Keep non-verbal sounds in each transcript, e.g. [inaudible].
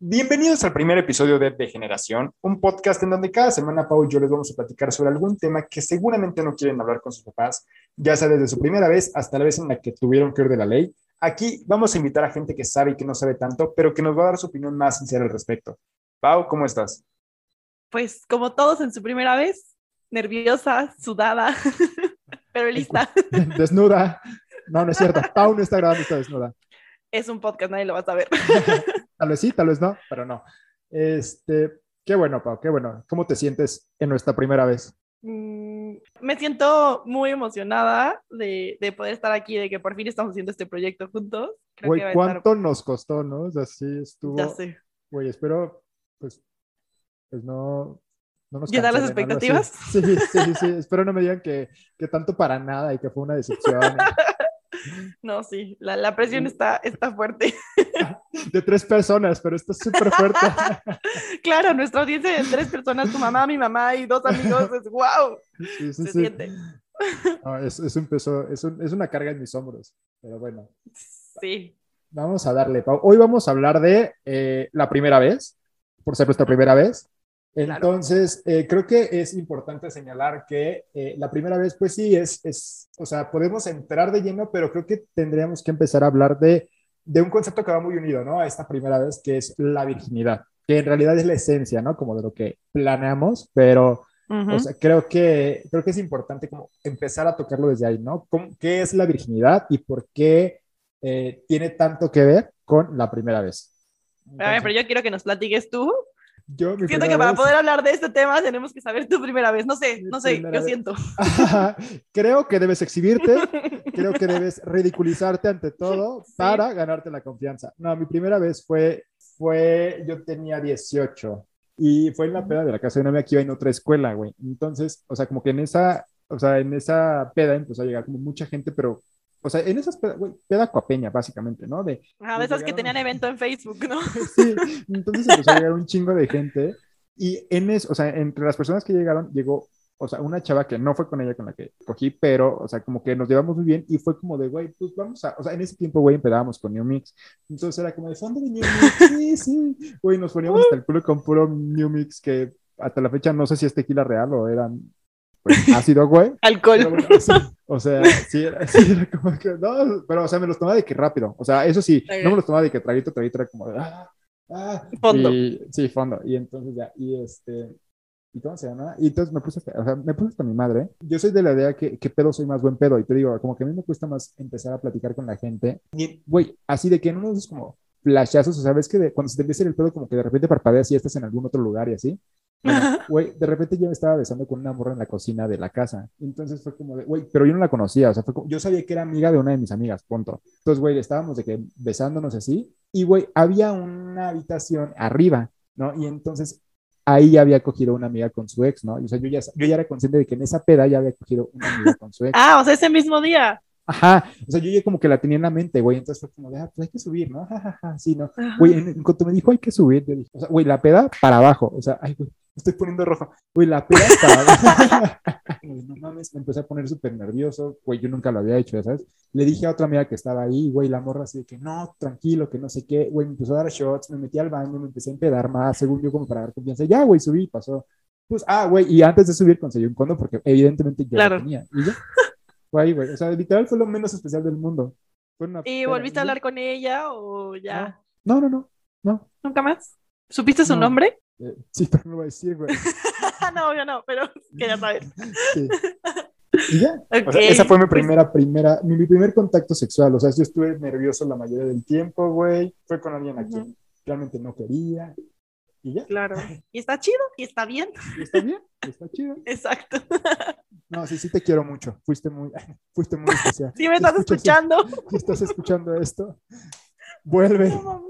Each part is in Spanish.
Bienvenidos al primer episodio de Degeneración, un podcast en donde cada semana Pau y yo les vamos a platicar sobre algún tema que seguramente no quieren hablar con sus papás, ya sea desde su primera vez hasta la vez en la que tuvieron que oír de la ley. Aquí vamos a invitar a gente que sabe y que no sabe tanto, pero que nos va a dar su opinión más sincera al respecto. Pau, ¿cómo estás? Pues como todos en su primera vez, nerviosa, sudada, [laughs] pero lista. [laughs] Desnuda. No, no es cierto. Pau no está grabando, está desnuda. Es un podcast, nadie lo va a saber. [laughs] Tal vez sí, tal vez no, pero no. Este, qué bueno, Pau, qué bueno. ¿Cómo te sientes en nuestra primera vez? Mm, me siento muy emocionada de, de, poder estar aquí, de que por fin estamos haciendo este proyecto juntos. Güey, ¿cuánto nos costó, no? O sea, sí estuvo. Ya sé. Güey, espero, pues, pues no, no nos ¿Llenar las expectativas? Sí, sí, sí, sí, espero no me digan que, que tanto para nada y que fue una decepción. [laughs] [laughs] No, sí, la, la, presión está, está fuerte. [laughs] [laughs] De tres personas, pero está súper fuerte. Claro, nuestra audiencia de tres personas, tu mamá, mi mamá y dos amigos, es wow. Sí, sí, Se sí. siente. No, es, es, un peso, es, un, es una carga en mis hombros, pero bueno. Sí. Vamos a darle, Pau. Hoy vamos a hablar de eh, la primera vez, por ser nuestra primera vez. Entonces, eh, creo que es importante señalar que eh, la primera vez, pues sí, es, es, o sea, podemos entrar de lleno, pero creo que tendríamos que empezar a hablar de, de un concepto que va muy unido, ¿no? A esta primera vez, que es la virginidad, que en realidad es la esencia, ¿no? Como de lo que planeamos, pero, uh -huh. o sea, creo que, creo que es importante como empezar a tocarlo desde ahí, ¿no? ¿Cómo, ¿Qué es la virginidad y por qué eh, tiene tanto que ver con la primera vez? Entonces, a ver, pero yo quiero que nos platiques tú yo, siento que para vez... poder hablar de este tema tenemos que saber tu primera vez. No sé, no sé, yo vez. siento. [laughs] creo que debes exhibirte, [laughs] creo que debes ridiculizarte ante todo sí. para ganarte la confianza. No, mi primera vez fue, fue, yo tenía 18 y fue en la peda de la casa de una amiga que iba en otra escuela, güey. Entonces, o sea, como que en esa, o sea, en esa peda empezó a llegar como mucha gente, pero o sea, en esas peda, güey, peda coapeña, básicamente, ¿no? De, ah, de esas que tenían evento en Facebook, ¿no? [laughs] sí, entonces empezó a llegar un chingo de gente y en eso, o sea, entre las personas que llegaron, llegó, o sea, una chava que no fue con ella con la que cogí, pero, o sea, como que nos llevamos muy bien y fue como de, güey, pues vamos a, o sea, en ese tiempo, güey, empezábamos con New Mix, entonces era como de, fondo de New Mix, sí, sí, güey, nos poníamos hasta el culo con puro New Mix que hasta la fecha no sé si es tequila real o eran pues, [laughs] ácido, güey. Alcohol. Bueno, sí, o sea, sí era, sí era, como que, no, pero, o sea, me los tomaba de que rápido. O sea, eso sí, okay. no me los tomaba de que traguito, traguito, era como de, ah, ah. Fondo. Y, sí, fondo. Y entonces ya, y este, ¿y cómo se llama? Y entonces me puse, o sea, me puse hasta mi madre. Yo soy de la idea que, que pedo soy más buen pedo. Y te digo, como que a mí me cuesta más empezar a platicar con la gente. Güey, así de que no nos es como flashazos, o sea, ves que de, cuando se te empieza el pedo, como que de repente parpadeas y estás en algún otro lugar y así. Bueno, güey, de repente yo me estaba besando con una morra en la cocina de la casa. Entonces fue como de, güey, pero yo no la conocía, o sea, fue como, yo sabía que era amiga de una de mis amigas, punto. Entonces, güey, estábamos de que besándonos así, y güey, había una habitación arriba, ¿no? Y entonces ahí ya había cogido una amiga con su ex, ¿no? o sea, yo ya, yo ya era consciente de que en esa peda ya había cogido una amiga con su ex. Ah, o sea, ese mismo día. Ajá, o sea, yo ya como que la tenía en la mente, güey, entonces fue como de, ah, pues hay que subir, ¿no? [laughs] Jajaja, sí, ¿no? Güey, en, en cuanto me dijo hay que subir, yo dije, o sea, güey, la peda para abajo, o sea, ay, güey, estoy poniendo rojo, güey, la para abajo. [laughs] no mames, me empecé a poner súper nervioso, güey, yo nunca lo había hecho, ¿sabes? Le dije a otra amiga que estaba ahí, güey, la morra así de que, no, tranquilo, que no sé qué, güey, me empezó a dar shots, me metí al baño, me empecé a empedar más, según yo, como para dar confianza, ya, güey, subí, pasó. Pues, ah, güey, y antes de subir conseguí un condo porque evidentemente yo claro. lo tenía, y ya. Fue ahí, güey. O sea, literal fue lo menos especial del mundo. ¿Y volviste a hablar con ella o ya? No, no, no. no. ¿Nunca más? ¿Supiste su no. nombre? Eh, [laughs] sí, pero no lo voy a decir, güey. [laughs] no, yo no, pero quería saber. sí. [laughs] Y ya. Okay. O sea, esa fue mi primera, primera, mi, mi, primer contacto sexual. O sea, yo estuve nervioso la mayoría del tiempo, güey. Fue con alguien a quien uh -huh. realmente no quería. Y ya. Claro. Y está chido, y está bien. Y está bien, y está chido. Exacto. No, sí, sí te quiero mucho. Fuiste muy, fuiste muy especial. Sí, me estás escuchando. Si estás escuchando esto, vuelve. No,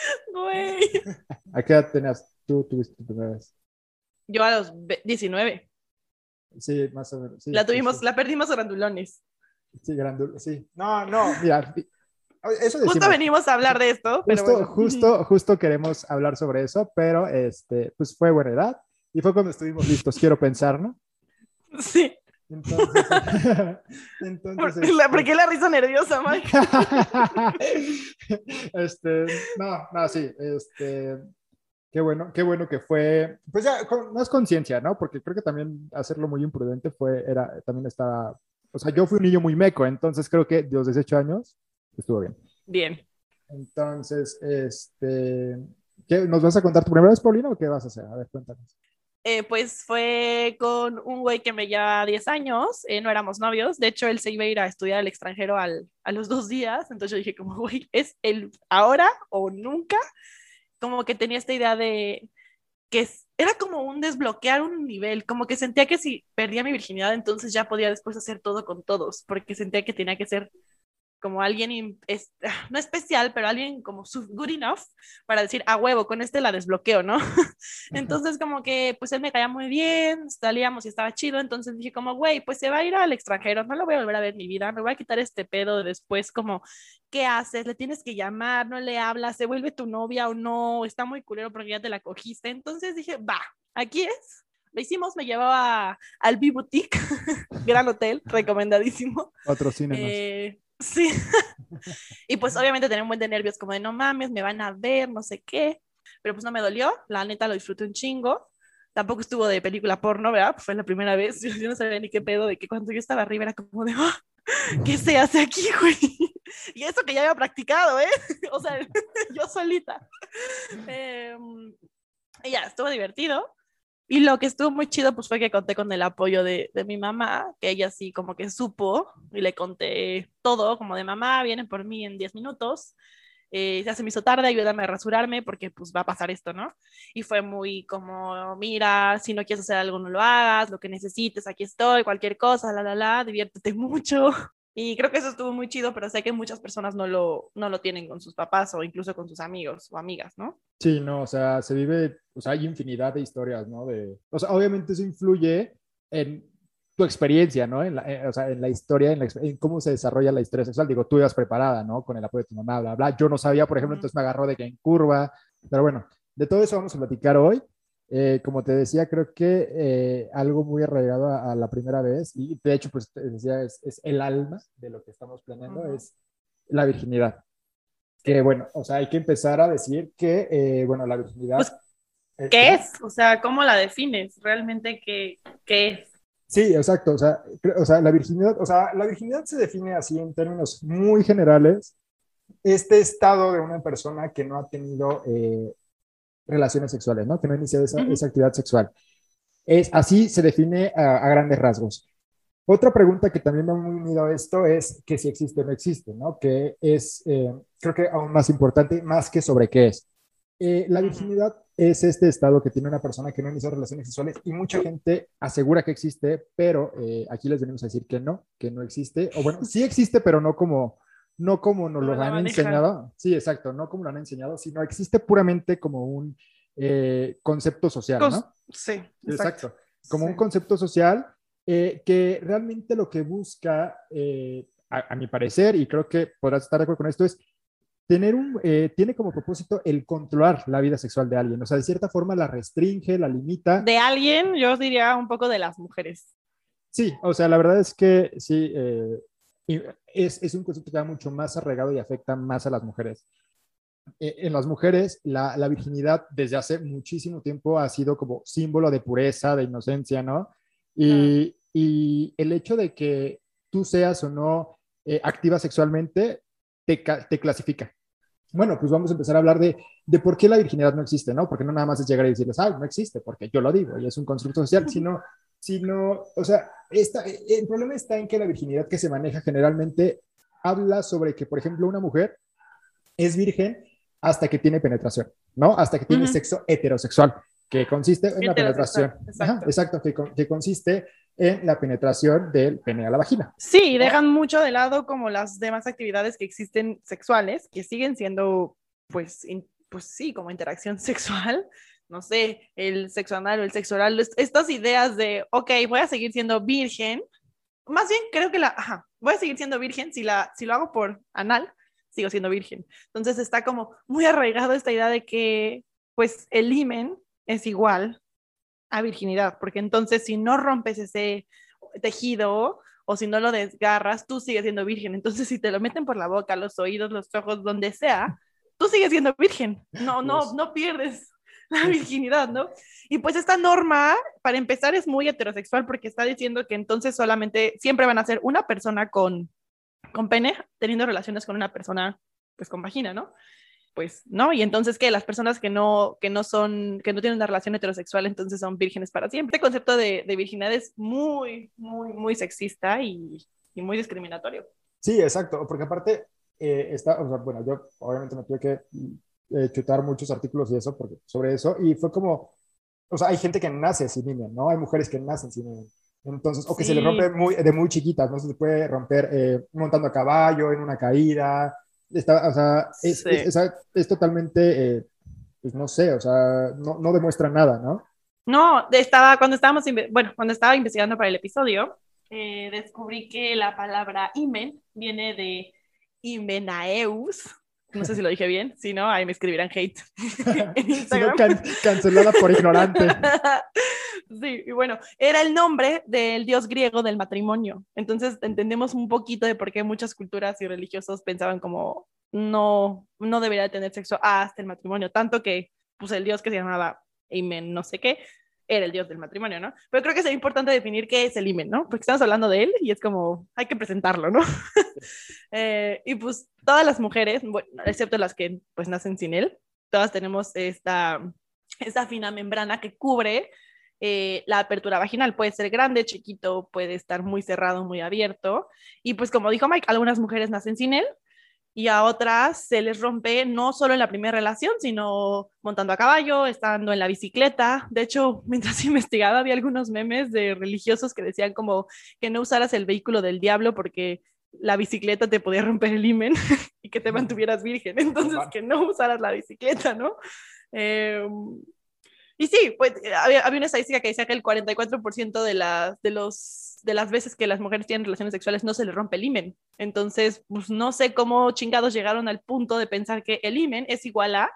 [laughs] Güey. [laughs] ¿A qué edad tenías? Tú tuviste tu primera vez. Yo a los 19. Sí, más o menos. Sí, la tuvimos, sí. la perdimos grandulones. Sí, grandulones, sí. No, no, mira. Eso decimos. Justo venimos a hablar de esto. Justo, pero bueno. justo, justo queremos hablar sobre eso, pero este, pues fue buena edad y fue cuando estuvimos listos, quiero pensar, ¿no? [laughs] Sí. Entonces, [laughs] entonces ¿Por, qué la risa nerviosa, [laughs] Mike? este, no, no, sí, este, qué bueno, qué bueno que fue, pues ya, con más conciencia, ¿no? Porque creo que también hacerlo muy imprudente fue, era, también estaba, o sea, yo fui un niño muy meco, entonces creo que de los 18 años estuvo bien. Bien. Entonces, este, ¿qué, ¿nos vas a contar tu primera vez, Paulina, o qué vas a hacer? A ver, cuéntanos. Eh, pues fue con un güey que me lleva 10 años, eh, no éramos novios, de hecho él se iba a ir a estudiar al extranjero al, a los dos días, entonces yo dije como, [laughs] güey, ¿es el ahora o nunca? Como que tenía esta idea de que era como un desbloquear un nivel, como que sentía que si perdía mi virginidad, entonces ya podía después hacer todo con todos, porque sentía que tenía que ser como alguien, es, [laughs] no especial, pero alguien como good enough para decir, a huevo, con este la desbloqueo, ¿no? [laughs] entonces como que pues él me caía muy bien, salíamos y estaba chido, entonces dije como, güey, pues se va a ir al extranjero, no lo voy a volver a ver en mi vida, me voy a quitar este pedo después como, ¿qué haces? Le tienes que llamar, no le hablas, se vuelve tu novia o no, está muy culero porque ya te la cogiste, entonces dije, va, aquí es. Lo hicimos, me llevaba al B-Boutique, [laughs] gran hotel, recomendadísimo. Patrocínenos. Eh, Sí. [laughs] y pues obviamente tenía un buen de nervios, como de no mames, me van a ver, no sé qué. Pero pues no me dolió, la neta lo disfruté un chingo. Tampoco estuvo de película porno, ¿verdad? fue la primera vez. [laughs] Yo, no sabía ni qué pedo, de que cuando yo estaba arriba era como de, ah, ¿qué se hace aquí, güey? [laughs] Y eso que ya había practicado, ¿eh? O sea, yo solita. Em, y ya, estuvo divertido. Y lo que estuvo muy chido, pues fue que conté con el apoyo de, de, mi mamá, que ella sí como que supo y le conté todo, como de mamá, vienen por mí en 10 minutos, eh, ya se me hizo tarde, ayúdame a rasurarme porque pues va a pasar esto, ¿no? Y fue muy como, mira, si no quieres hacer algo, no lo hagas, lo que necesites, aquí estoy, cualquier cosa, la, la, la, diviértete mucho. Y creo que eso estuvo muy chido, pero sé que muchas personas no lo, no lo tienen con sus papás o incluso con sus amigos o amigas, ¿no? Sí, no, o sea, se vive, o sea, hay infinidad de historias, ¿no? De, o sea, obviamente eso influye en tu experiencia, ¿no? En la, eh, o sea, en la historia, en, en, cómo se desarrolla la historia sexual. Digo, tú ibas preparada, ¿no? Con el apoyo de tu mamá, bla, bla. Yo no sabía, por ejemplo, entonces me agarró de que en curva. Pero bueno, de todo eso vamos a platicar hoy. Eh, como te decía, creo que eh, algo muy arraigado a, la primera vez, y de hecho, pues te decía, es, es el alma de lo que estamos planeando, es la virginidad. Que bueno, o sea, hay que empezar a decir que, eh, bueno, la virginidad... Pues, ¿Qué es? O sea, ¿cómo la defines? ¿Realmente qué, qué es? Sí, exacto. O sea, o sea, la virginidad, o sea, la virginidad se define así en términos muy generales. Este estado de una persona que no ha tenido relaciones sexuales, ¿no? Que no ha iniciado esa, esa actividad sexual. Es, así se define a, grandes rasgos. Otra pregunta que también me ha unido a esto es que si existe o no existe, ¿no? Que es, eh, creo que aún más importante, más que sobre qué es. Eh, la virginidad es este estado que tiene una persona que no inició relaciones sexuales y mucha gente asegura que existe, pero eh, aquí les venimos a decir que no, que no existe, o bueno, sí existe, pero no como no como nos lo han enseñado, sí, exacto, no como lo han enseñado, sino existe puramente como un eh, concepto social, ¿no? Sí, exacto. Como un concepto social eh, que realmente lo que busca, eh, a, mi parecer, y creo que podrás estar de acuerdo con esto, es tener un, tiene como propósito el controlar la vida sexual de alguien, o sea, de cierta forma la restringe, la limita. De alguien, yo diría un poco de las mujeres. Sí, o sea, la verdad es que sí, es, es, un concepto que va mucho más arraigado y afecta más a las mujeres. E, en las mujeres, la, la, virginidad desde hace muchísimo tiempo ha sido como símbolo de pureza, de inocencia, ¿no? Y, y el hecho de que tú seas o no eh, activa sexualmente te, te, clasifica. Bueno, pues vamos a empezar a hablar de, de, por qué la virginidad no existe, ¿no? Porque no nada más es llegar y decirles, ah, no existe, porque yo lo digo y es un constructo social, sino sino, o sea, esta, el problema está en que la virginidad que se maneja generalmente habla sobre que, por ejemplo, una mujer es virgen hasta que tiene penetración, ¿no? Hasta que tiene sexo heterosexual, que consiste en la penetración. Exacto, que, consiste en la penetración del pene a la vagina. Sí, dejan mucho de lado como las demás actividades que existen sexuales, que siguen siendo, pues, pues sí, como interacción [laughs] sexual, no sé, el sexo anal o el sexo oral, estas ideas de, ok, voy a seguir siendo virgen, más bien creo que la, ajá, voy a seguir siendo virgen si, la, si lo hago por anal, sigo siendo virgen. Entonces está como muy arraigado esta idea de que, pues, el himen es igual a virginidad, porque entonces si no rompes ese, tejido o si no lo desgarras, tú sigues siendo virgen. Entonces, si te lo meten por la boca, los oídos, los ojos, donde sea, tú sigues siendo virgen. No, no, pues no pierdes la virginidad, ¿no? Y pues esta norma, para empezar, es muy heterosexual porque está diciendo que entonces solamente siempre van a ser una persona con, con pene teniendo relaciones con una persona, pues con vagina, ¿no? Pues, ¿no? Y entonces que las personas que no, que no son, que no tienen una relación heterosexual, entonces son vírgenes para siempre. Este concepto de, de virginidad es muy, muy, muy sexista y, y muy discriminatorio. Sí, exacto, porque aparte eh, está, o sea, bueno, yo obviamente me tuve que eh, chutar muchos artículos y eso, porque, sobre eso, y fue como, o sea, hay gente que nace sin imen, ¿no? Hay mujeres que nacen sin imen. Entonces, o que se le rompe muy, de muy chiquitas, ¿no? Se puede romper eh, montando a caballo, en una caída. Está, o sea, es, es, totalmente, eh, pues no sé, o sea, no, no, demuestra nada, ¿no? No, estaba, cuando estábamos, bueno, cuando estaba investigando para el episodio, descubrí que la palabra imen viene de Imenaeus, no sé si lo dije bien, si no, ahí me escribirán hate. [laughs] [laughs] cancelada por ignorante. [laughs] sí, y bueno, era el nombre del dios griego del matrimonio. Entonces entendemos un poquito de por qué muchas culturas y religiosos pensaban como no, no debería tener sexo hasta el matrimonio, tanto que pues el dios que se llamaba Amen, no sé qué, era el dios del matrimonio, ¿no? Pero creo que es importante definir qué es el imen, ¿no? Porque estamos hablando de él y es como, hay que presentarlo, ¿no? [laughs] eh, y pues todas las mujeres, excepto las que pues nacen sin él, todas tenemos esta, esta fina membrana que cubre eh, la apertura vaginal. Puede ser grande, chiquito, puede estar muy cerrado, muy abierto. Y pues como dijo Mike, algunas mujeres nacen sin él, y a otras se les rompe no solo en la primera relación, sino montando a caballo, estando en la bicicleta. De hecho, [laughs] mientras investigaba había algunos memes de religiosos que decían como que no usaras el vehículo del diablo porque la bicicleta te podía romper el himen [laughs] y que te mantuvieras virgen. [laughs] Entonces, que no usaras la bicicleta, ¿no? Eh, y sí, pues eh, había, había, una estadística que decía que el 44% de, las de, los, de las veces que las mujeres tienen relaciones sexuales no se les rompe el himen. Entonces, pues no sé cómo chingados llegaron al punto de pensar que el himen es igual a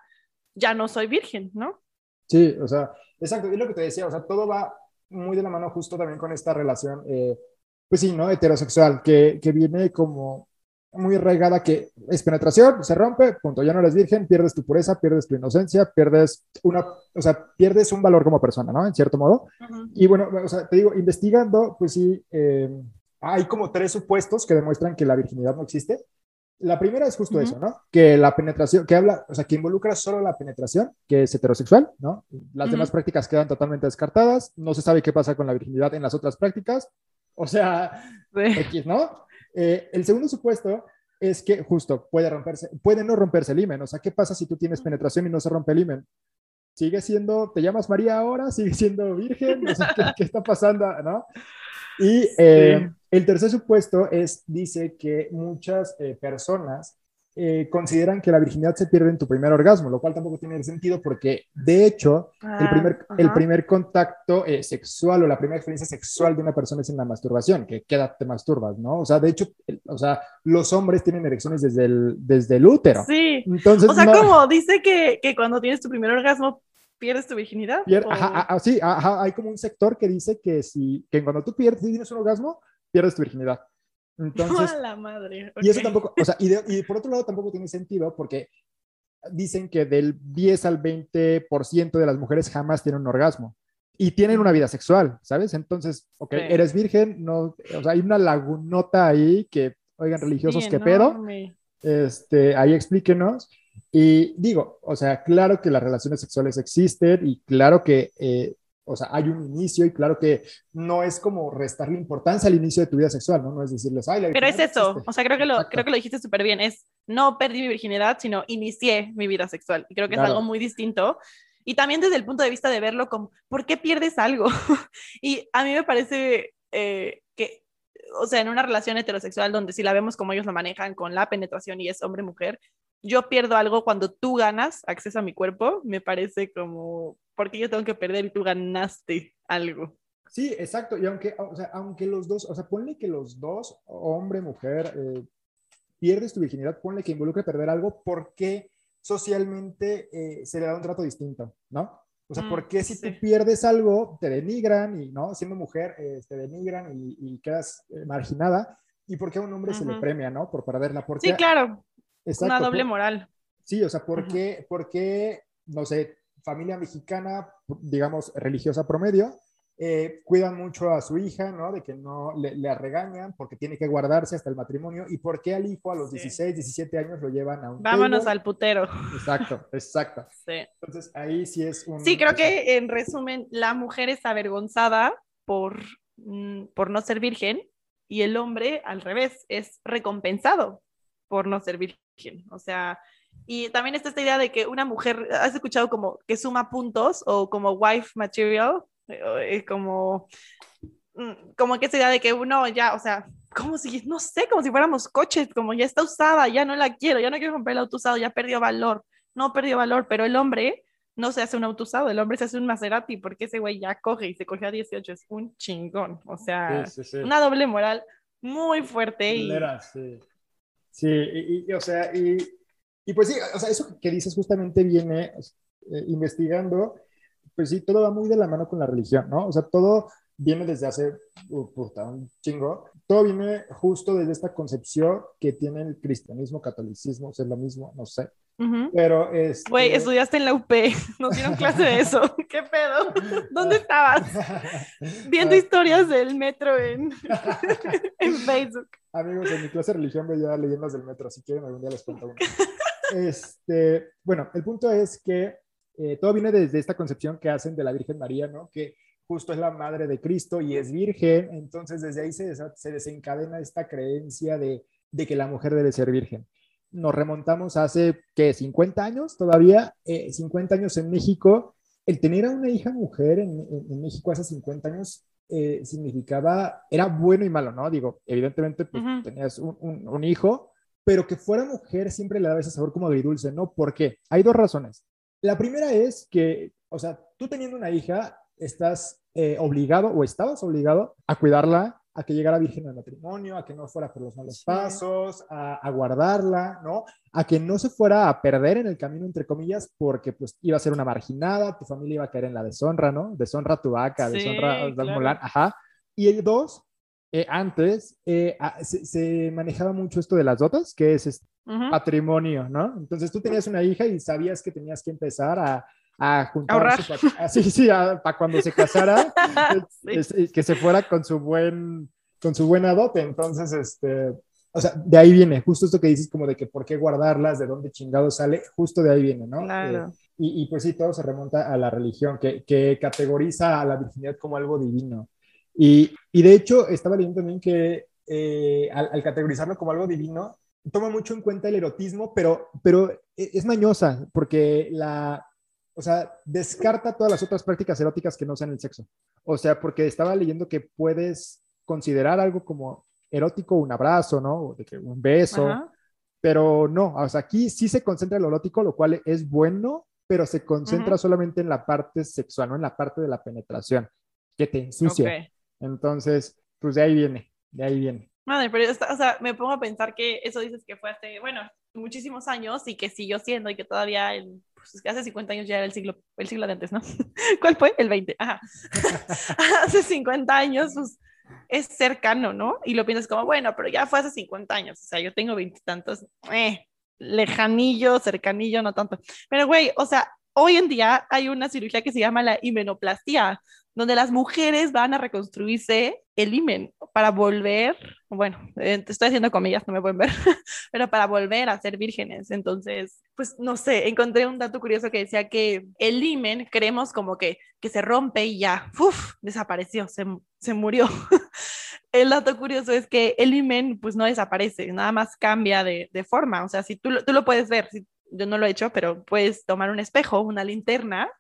ya no soy virgen, ¿no? Sí, o sea, exacto, es lo que te decía, o sea, todo va muy de la mano justo también con esta relación, eh, pues sí, ¿no? Heterosexual, que, que viene como muy arraigada que es penetración, se rompe, punto, ya no eres virgen, pierdes tu pureza, pierdes tu inocencia, pierdes una, o sea, pierdes un valor como persona, ¿no? En cierto modo. Y bueno, o sea, te digo, investigando, pues sí, eh, hay como tres supuestos que demuestran que la virginidad no existe. La primera es justo eso, ¿no? Que la penetración, que habla, o sea, que involucra solo la penetración, que es heterosexual, ¿no? Las demás prácticas quedan totalmente descartadas, no se sabe qué pasa con la virginidad en las otras prácticas, o sea, X, ¿no? Eh, el segundo supuesto es que justo puede romperse, puede no romperse el himen. O sea, ¿qué pasa si tú tienes penetración y no se rompe el himen? ¿Sigue siendo, te llamas María ahora? ¿Sigue siendo virgen? O sea, ¿qué, está pasando? ¿no? Y eh, el tercer supuesto es, dice que muchas eh, personas eh, consideran que la virginidad se pierde en tu primer orgasmo, lo cual tampoco tiene sentido porque, de hecho, el, ah, primer, el primer contacto eh, sexual o la primera experiencia sexual de una persona es en la masturbación, que queda te masturbas, ¿no? O sea, de hecho, o sea, los hombres tienen erecciones desde el, desde el útero. Sí. Entonces, o sea, como dice que, que cuando tienes tu primer orgasmo pierdes tu virginidad. ajá, sí, ajá, hay como un sector que dice que si que cuando tú pierdes, tienes un orgasmo, pierdes tu virginidad. Entonces, [laughs] la madre. Y eso tampoco, o sea, y, por otro lado tampoco tiene sentido porque dicen que del 10 al 20% de las mujeres jamás tienen un orgasmo y tienen una vida sexual, ¿sabes? Entonces, ok, eres virgen, no, o sea, hay una lagunota ahí que, oigan, religiosos, ¿qué pedo? Este, ahí explíquenos. Y digo, o sea, claro que las relaciones sexuales existen y claro que eh, o sea, hay un inicio y claro que no es como restarle importancia al inicio de tu vida sexual, ¿no? No es decirles, ay, la Pero es eso, o sea, creo que, lo, creo que lo dijiste súper bien, es no perdí mi virginidad, sino inicié mi vida sexual. Y creo que es algo muy distinto. Y también desde el punto de vista de verlo como, ¿por qué pierdes algo? [laughs] y a mí me parece eh, que, o sea, en una relación heterosexual donde si la vemos como ellos lo manejan con la penetración y es hombre-mujer, yo pierdo algo cuando tú ganas acceso a mi cuerpo, me parece como porque yo tengo que perder y tú ganaste algo. Sí, exacto. Y aunque, o sea, aunque los dos, o sea, ponle que los dos, hombre, mujer, eh, pierdes tu virginidad, ponle que involucre perder algo, porque socialmente eh, se le da un trato distinto, ¿no? O sea, Mm, ¿por qué si sí. tú pierdes algo, te denigran y, ¿no? Siendo mujer, eh, te denigran y, y quedas eh, marginada? ¿Y por qué a un hombre se le premia, ¿no? Por perderla. ¿Por qué? Sí, claro, Exacto, una doble moral. Sí, o sea, ¿por qué, por qué, no sé, familia mexicana, digamos, religiosa promedio, eh, cuidan mucho a su hija, ¿no? De que no le, le regañan porque tiene que guardarse hasta el matrimonio. ¿Y por qué al hijo a los Sí. 16, 17 años lo llevan a un Vámonos table? al putero. Exacto, [laughs] exacto. Sí. Entonces ahí sí es un... Sí, creo que en resumen, la mujer es avergonzada por, mm, por no ser virgen y el hombre, al revés, es recompensado por no ser virgen. O sea, y también está esta idea de que una mujer, ¿has escuchado como que suma puntos o como wife material? Eh, como, mm, como que esta idea de que uno ya, o sea, como si, no sé, como si fuéramos coches, como ya está usada, ya no la quiero, ya no quiero comprar el auto usado, ya perdió valor. No perdió valor, pero el hombre no se hace un auto usado, el hombre se hace un Maserati porque ese güey ya coge y se coge a 18, es un chingón. O sea, Sí, sí, sí. una doble moral muy fuerte. Y... Culera, sí. Y, y, o sea, y, y pues sí, o sea, eso que dices justamente viene eh, investigando, pues sí, todo va muy de la mano con la religión, ¿no? O sea, todo viene desde hace, uh, puta, un chingo, todo viene justo desde esta concepción que tiene el cristianismo, catolicismo, o sea, es lo mismo, no sé, Pero es... Güey, estudiaste en la UP, [laughs] nos dieron clase de eso. [laughs] ¿Qué pedo? ¿Dónde estabas? [laughs] Viendo historias del metro en, en Facebook. Amigos, en mi clase de religión veía leyendas del metro, si quieren algún día les cuento una. Este, bueno, el punto es que eh, todo viene desde esta concepción que hacen de la Virgen María, ¿no? Que justo es la madre de Cristo y es virgen, entonces desde ahí se, se desencadena esta creencia de, de que la mujer debe ser virgen. Nos remontamos hace, ¿qué? 50 años todavía, eh, 50 años en México. El tener a una hija mujer en, en- en México hace 50 años eh, significaba, era bueno y malo, ¿no? Digo, evidentemente, pues tenías un, un- un hijo, pero que fuera mujer siempre le daba ese sabor como agridulce, ¿no? ¿Por qué? Hay dos razones. La primera es que, o sea, tú teniendo una hija, estás eh, obligado o estabas obligado a cuidarla, a que llegara virgen al matrimonio, a que no fuera por los malos Sí. pasos, a, a guardarla, ¿no? A que no se fuera a perder en el camino, entre comillas, porque pues iba a ser una marginada, tu familia iba a caer en la deshonra, ¿no? Deshonra a tu vaca, Sí, deshonra a claro. Ajá. Y el dos, eh, antes eh, a- se, se manejaba mucho esto de las dotas, que es este Ujú. patrimonio, ¿no? Entonces tú tenías una hija y sabías que tenías que empezar a, a juntar Ahorrar. su pat- ah, sí, sí, para cuando se casara, [laughs] Sí. que se fuera con su buen, con su buena dote. Entonces, este, o sea, de ahí viene, justo esto que dices como de que por qué guardarlas, de dónde chingado sale, justo de ahí viene, ¿no? Claro. Eh, y, y, pues sí, todo se remonta a la religión, que, que categoriza a la virginidad como algo divino. Y, y de hecho, estaba leyendo también que eh, al, al categorizarlo como algo divino, toma mucho en cuenta el erotismo, pero, pero e- es mañosa, porque la, o sea, descarta todas las otras prácticas eróticas que no sean el sexo. O sea, porque estaba leyendo que puedes considerar algo como erótico un abrazo, ¿no? O de que un beso, Ajá. pero no, o sea, aquí sí se concentra en lo erótico, lo cual es bueno, pero se concentra Ujú. solamente en la parte sexual, no en la parte de la penetración, que te ensucia. Ok. Entonces, pues de ahí viene, de ahí viene. Madre, pero está- o sea, me pongo a pensar que eso dices que fue hace, bueno, muchísimos años y que siguió siendo y que todavía el, pues hace 50 años ya era el siglo, el siglo de antes, ¿no? [laughs] ¿Cuál fue? El 20, ajá. [laughs] hace 50 años, pues es cercano, ¿no? Y lo piensas como, bueno, pero ya fue hace 50 años, o sea, yo tengo veintitantos, eh, lejanillo, cercanillo, no tanto. Pero, güey, o sea, hoy en día hay una cirugía que se llama la himenoplastia, donde las mujeres van a reconstruirse el himen para volver, bueno, eh, te estoy haciendo comillas, no me pueden ver, [laughs] pero para volver a ser vírgenes. Entonces, pues no sé, encontré un dato curioso que decía que el himen creemos como que, que se rompe y ya, uf, desapareció, se, se murió. [laughs] El dato curioso es que el himen pues no desaparece, nada más cambia de, de forma. O sea, si tú, tú lo puedes ver, yo no lo he hecho, pero puedes tomar un espejo, una linterna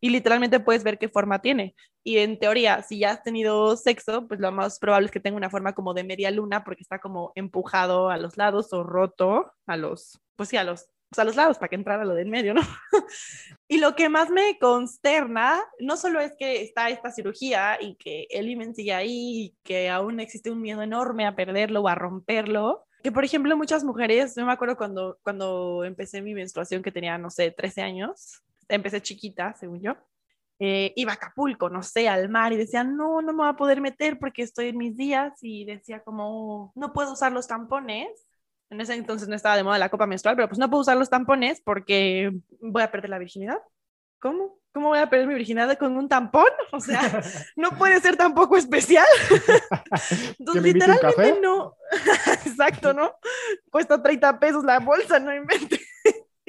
y literalmente puedes ver qué forma tiene. Y en teoría, si ya has tenido sexo, pues lo más probable es que tenga una forma como de media luna porque está como empujado a los lados o roto a los, pues sí, a los, pues a los lados para que entrara lo del medio, ¿no? [laughs] y lo que más me consterna, no solo es que está esta cirugía y que el himen sigue ahí y que aún existe un miedo enorme a perderlo o a romperlo, que por ejemplo muchas mujeres, yo me acuerdo cuando, cuando empecé mi menstruación que tenía, no sé, 13 años, empecé chiquita, según yo, eh, iba a Acapulco, no sé, al mar y decía, no, no me voy a poder meter porque estoy en mis días y decía como, no puedo usar los tampones. En ese entonces no estaba de moda la copa menstrual, pero pues no puedo usar los tampones porque voy a perder la virginidad. ¿Cómo? ¿Cómo voy a perder mi virginidad con un tampón? O sea, [laughs] no puede ser tampoco especial. [laughs] Entonces, literalmente no. [laughs] Exacto, ¿no? Cuesta 30 pesos la bolsa, no inventes.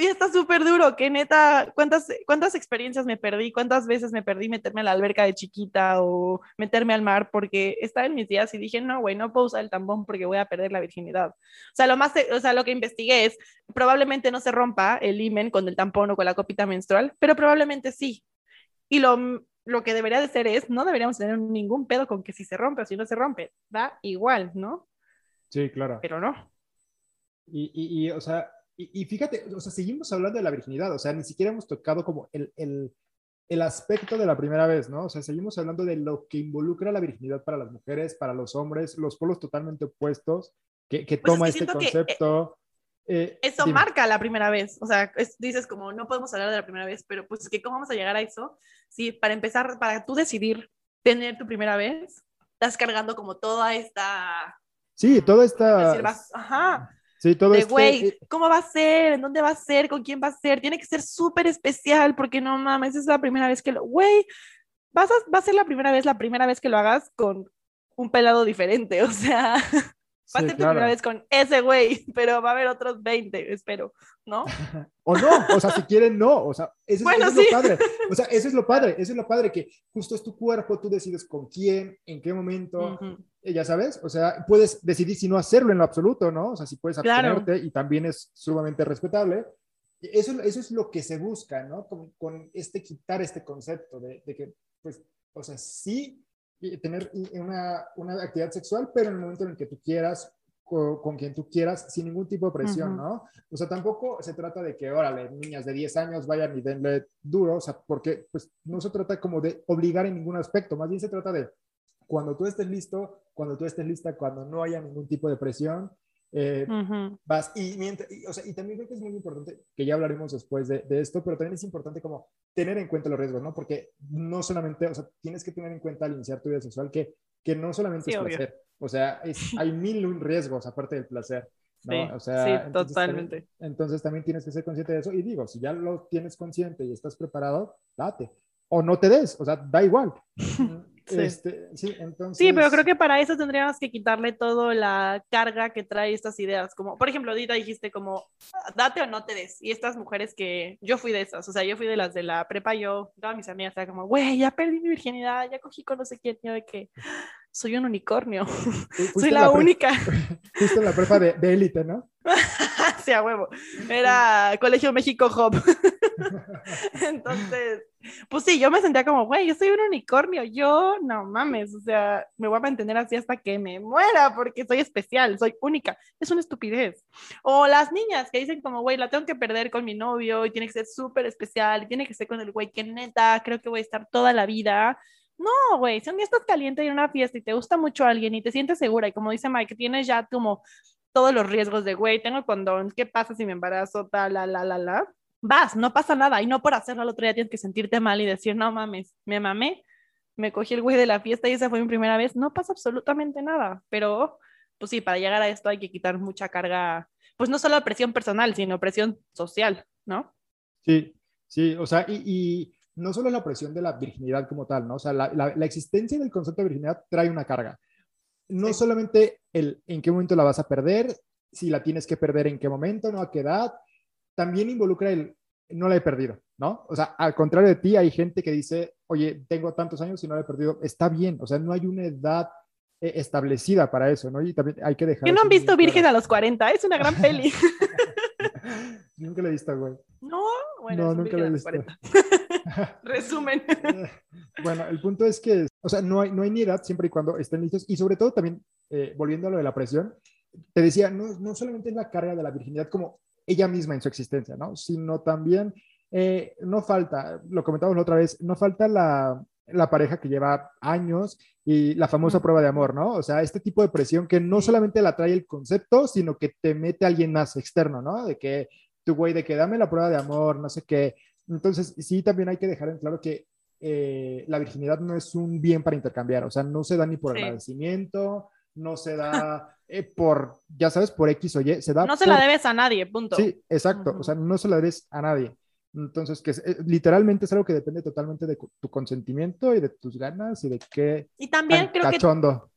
Y está súper duro, que neta, ¿cuántas, ¿cuántas experiencias me perdí? ¿Cuántas veces me perdí meterme a la alberca de chiquita o meterme al mar? Porque estaba en mis días y dije, no, güey, no puedo usar el tampón porque voy a perder la virginidad. O sea, lo más, o sea, lo que investigué es, probablemente no se rompa el himen con el tampón o con la copita menstrual, pero probablemente sí. Y lo, lo que debería de ser es, no deberíamos tener ningún pedo con que si se rompe o si no se rompe, da igual, ¿no? Sí, claro. Pero no. Y, y, y o sea, y, fíjate, o sea, seguimos hablando de la virginidad, o sea, ni siquiera hemos tocado como el, el, el, aspecto de la primera vez, ¿no? O sea, seguimos hablando de lo que involucra la virginidad para las mujeres, para los hombres, los polos totalmente opuestos que, que pues toma este concepto. Eh, eso marca la primera vez, o sea, dices como no podemos hablar de la primera vez, pero pues que cómo vamos a llegar a eso, sí, para empezar, para tú decidir tener tu primera vez, estás cargando como toda esta... Sí, toda esta... ajá Sí, todo de, güey, eh, ¿cómo va a ser? ¿En dónde va a ser? ¿Con quién va a ser? Tiene que ser súper especial porque no mames, es la primera vez que lo, güey, vas a, va a ser la primera vez, la primera vez que lo hagas con un pelado diferente, [laughs] o sea, va a ser tu primera vez con ese güey, pero va a haber otros 20, espero, ¿no? [laughs] o no, o sea, si quieren, no, o sea, eso, es lo padre, o sea, eso es lo padre, eso es lo padre, que justo es tu cuerpo, tú decides con quién, en qué momento, eh, ya sabes, o sea, puedes decidir si no hacerlo en lo absoluto, ¿no? O sea, si puedes abstenerte y también es sumamente respetable. Eso, eso es lo que se busca, ¿no? Con, con este quitar este concepto de, de, que, pues, o sea, sí tener una, una, actividad sexual, pero en el momento en el que tú quieras, con, con quien tú quieras, sin ningún tipo de presión, ¿no? O sea, tampoco se trata de que, órale, niñas de 10 años vayan y denle duro, o sea, porque pues no se trata como de obligar en ningún aspecto, más bien se trata de cuando tú estés listo, cuando tú estés lista, cuando no haya ningún tipo de presión, eh, vas. Y, o sea, y, también creo que es muy importante, que ya hablaremos después de, de, esto, pero también es importante como tener en cuenta los riesgos, ¿no? Porque no solamente, o sea, tienes que tener en cuenta al iniciar tu vida sexual que, que no solamente es placer, o sea, hay [laughs] mil riesgos aparte del placer. ¿no? Sí, o sea, sí, totalmente. entonces también tienes que ser consciente de eso y digo, si ya lo tienes consciente y estás preparado, date. O no te des, o sea, da igual. [laughs] Este, sí. entonces... sí, pero creo que para eso tendríamos que quitarle toda la carga que trae estas ideas. Como, por ejemplo, Dita dijiste como, date o no te des. Y estas mujeres que yo fui de esas, o sea, yo fui de las de la prepa, yo, todas mis amigas, estaban como, güey, ya perdí mi virginidad, ya cogí con no sé quién, yo de que soy un unicornio, [laughs] soy la, única. [laughs] Justo en la prepa de élite, ¿no? [laughs] sí, a huevo. Era Colegio México Hub. [laughs] Entonces, pues sí, yo me sentía como, güey, yo soy un unicornio, yo no mames, o sea, me voy a mantener así hasta que me muera porque soy especial, soy única. Es una estupidez. O las niñas que dicen como, güey, la tengo que perder con mi novio y tiene que ser súper especial y tiene que ser con el güey que neta, creo que voy a estar toda la vida. No, güey, si un día estás caliente en una fiesta y te gusta mucho a alguien y te sientes segura y como dice Mike, tienes ya como todos los riesgos de, güey, tengo condón, ¿qué pasa si me embarazo? Tal, la, la, la, la vas, no pasa nada. Y no por hacerlo al otro día tienes que sentirte mal y decir, no mames, me mamé, me cogí el güey de la fiesta y esa fue mi primera vez. No pasa absolutamente nada. Pero, pues sí, para llegar a esto hay que quitar mucha carga, pues no solo presión personal, sino presión social, ¿no? Sí, sí, o sea, y, no solo la presión de la virginidad como tal, ¿no? O sea, la, la, existencia del concepto de virginidad trae una carga. No solamente el en qué momento la vas a perder, si la tienes que perder en qué momento, ¿no? A qué edad, también involucra el no la he perdido, ¿no? O sea, al contrario de ti, hay gente que dice, oye, tengo tantos años y no la he perdido. Está bien, o sea, no hay una edad eh, establecida para eso, ¿no? Y también hay que dejar... Que no han visto Virgen a los 40, es una gran peli. [laughs] nunca la he visto, güey. No, bueno, no, nunca la he visto. [laughs] Resumen. [laughs] bueno, el punto es que, o sea, no hay, no hay ni edad siempre y cuando estén listos. Y sobre todo también, eh, volviendo a lo de la presión, te decía, no, no solamente es la carga de la virginidad como ella misma en su existencia, ¿no? Sino también, eh, no falta, lo comentamos la otra vez, no falta la, la pareja que lleva años y la famosa prueba de amor, ¿no? O sea, este tipo de presión que no solamente la trae el concepto, sino que te mete a alguien más externo, ¿no? De que tu güey, de que dame la prueba de amor, no sé qué. Entonces, sí, también hay que dejar en claro que eh, la virginidad no es un bien para intercambiar, o sea, no se da ni por Sí. agradecimiento, no se da [laughs] eh, por, ya sabes, por X o Y, se da No se por- la debes a nadie, punto. Sí, exacto, o sea, no se la debes a nadie. Entonces, que es- eh, literalmente es algo que depende totalmente de tu consentimiento y de tus ganas y de qué Y también creo que cachondo.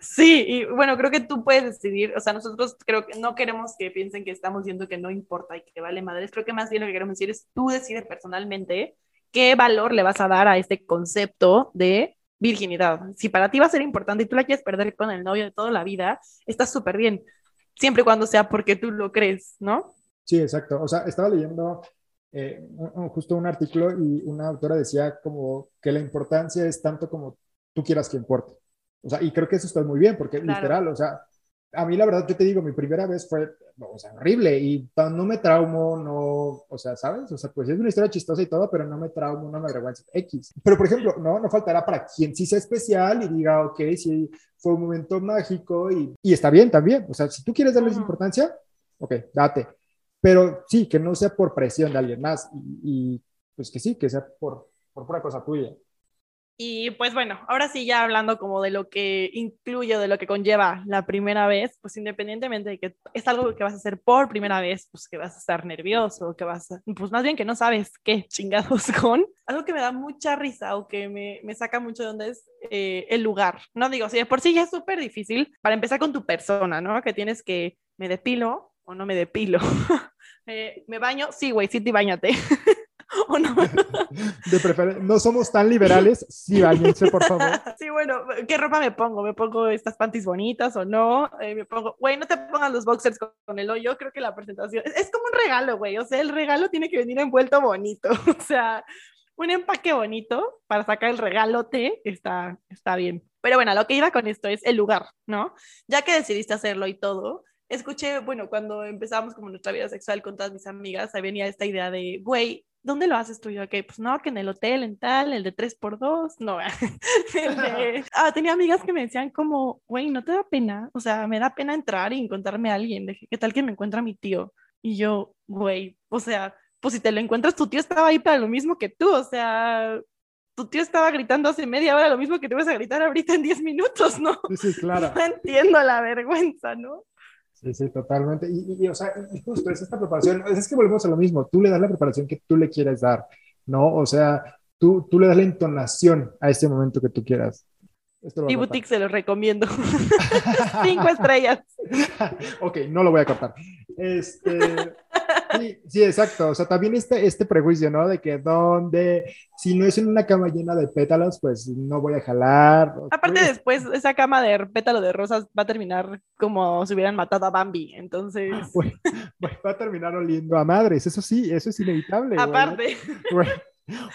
Sí, y bueno, creo que tú puedes decidir, o sea, nosotros creo que no queremos que piensen que estamos diciendo que no importa y que vale madres, creo que más bien lo que queremos decir es tú decides personalmente qué valor le vas a dar a este concepto de virginidad. Si para ti va a ser importante y tú la quieres perder con el novio de toda la vida, está súper bien, siempre y cuando sea porque tú lo crees, ¿no? Sí, exacto. O sea, estaba leyendo eh, un- justo un artículo y una autora decía como que la importancia es tanto como tú quieras que importe. O sea, y creo que eso está muy bien porque Claro. literal, o sea, a mí la verdad, yo te digo, mi primera vez fue, o sea, horrible y no me traumo, no, o sea, ¿sabes? O sea, pues es una historia chistosa y todo, pero no me traumo, no me avergüenza X. Pero, por ejemplo, no, no faltará para quien sí sea especial y diga, ok, sí, fue un momento mágico y, y está bien también. O sea, si tú quieres darles Ujú. importancia, ok, date. Pero sí, que no sea por presión de alguien más y, y, pues que sí, que sea por, por pura cosa tuya. Y pues bueno, ahora sí ya hablando como de lo que incluye, de lo que conlleva la primera vez, pues independientemente de que es algo que vas a hacer por primera vez, pues que vas a estar nervioso, que vas a, pues más bien que no sabes qué chingados [laughs] con, algo que me da mucha risa o que me, me saca mucho de onda es eh, el lugar. No digo, si de por sí ya es súper difícil, para empezar con tu persona, ¿no? Que tienes que, me depilo o no me depilo. [laughs] Eh, ¿Me baño? Sí, güey, sí te bañate. [laughs] no. Somos tan liberales, sí, bañense, por favor. [laughs] Sí, bueno, ¿qué ropa me pongo? ¿Me pongo estas panties bonitas o no? Eh, me pongo, güey, no te pongas los boxers con, el hoyo, creo que la presentación es, es como un regalo, güey, o sea, el regalo tiene que venir envuelto bonito, [laughs] o sea, un empaque bonito para sacar el regalote está, está bien. Pero bueno, lo que iba con esto es el lugar, ¿no? Ya que decidiste hacerlo y todo, escuché, bueno, cuando empezamos como nuestra vida sexual con todas mis amigas, ahí venía esta idea de, güey, ¿dónde lo haces tú? Y yo, ok, pues no, que en el hotel, en tal, el de 3x2, no. [laughs] de... [laughs] Ah, tenía amigas que me decían como, güey, ¿no te da pena? O sea, me da pena entrar y encontrarme a alguien, ¿qué tal que me encuentra mi tío? Y yo, güey, o sea, pues si te lo encuentras, tu tío estaba ahí para lo mismo que tú, o sea, tu tío estaba gritando hace media hora lo mismo que te vas a gritar ahorita en 10 minutos, ¿no? Sí, sí, claro. [laughs] No entiendo la vergüenza, ¿no? Sí, sí, totalmente. Y, y, y, o sea, justo es esta preparación, es que volvemos a lo mismo, tú le das la preparación que tú le quieres dar, ¿no? O sea, tú, tú le das la entonación a ese momento que tú quieras. Y boutique se los recomiendo. [laughs] Cinco estrellas. ok, no lo voy a cortar. Este, sí, sí, exacto. O sea, también este, este prejuicio, ¿no? De que donde, si no es en una cama llena de pétalos, pues no voy a jalar. Aparte, después esa cama de pétalo de rosas va a terminar como si hubieran matado a Bambi. Entonces. Pues, pues va a terminar oliendo a madres. Eso sí, eso es inevitable. Aparte. Güey.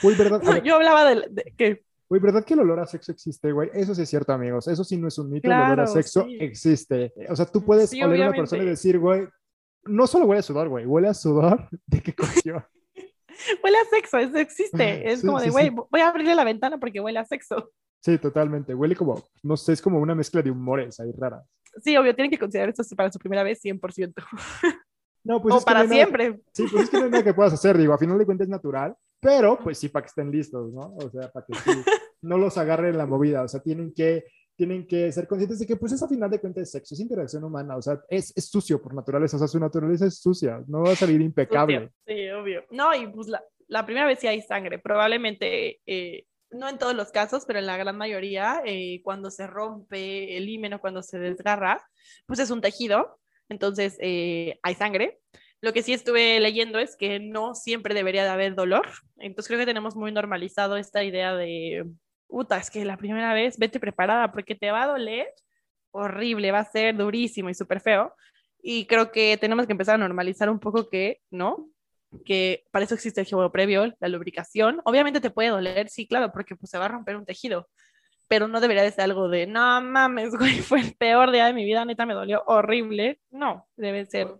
Uy, ¿verdad? No, yo hablaba de, de que Güey, ¿verdad que el olor a sexo existe, güey? Eso sí es cierto, amigos. Eso sí no es un mito. Claro, el olor a sexo sí. existe. O sea, tú puedes sí, oler obviamente. a una persona y decir, güey, no solo huele a sudor, güey, huele a sudor [laughs] de que cogió. [laughs] huele a sexo, eso existe. Es Sí, como de, güey, sí. voy a abrirle la ventana porque huele a sexo. Sí, totalmente. Huele como, no sé, es como una mezcla de humores ahí rara. Sí, obvio, tienen que considerar esto para su primera vez 100%. [laughs] No, pues o es que para no nada- siempre. Sí, pues es que no hay nada que puedas hacer, digo, a final de cuentas es natural, pero pues sí, para que estén listos, ¿no? O sea, para que sí, no los agarren la movida, o sea, tienen que, tienen que ser conscientes de que pues es a final de cuentas sexo, es interacción humana, o sea, es, es sucio por naturaleza, o sea, su naturaleza es sucia, no va a salir impecable. Sí, obvio. No, y pues la, la primera vez sí hay sangre. Probablemente, eh, no en todos los casos, pero en la gran mayoría, eh, cuando se rompe el himen o cuando se desgarra, pues es un tejido, entonces eh, hay sangre. Lo que sí estuve leyendo es que no siempre debería de haber dolor. Entonces creo que tenemos muy normalizado esta idea de, puta, es que la primera vez vete preparada porque te va a doler horrible, va a ser durísimo y súper feo. Y creo que tenemos que empezar a normalizar un poco que, ¿no? Que para eso existe el juego previo, la lubricación. Obviamente te puede doler, sí, claro, porque pues se va a romper un tejido. Pero no debería de ser algo de, no mames, [laughs] güey, fue el peor día de mi vida, neta me dolió horrible. No, debe ser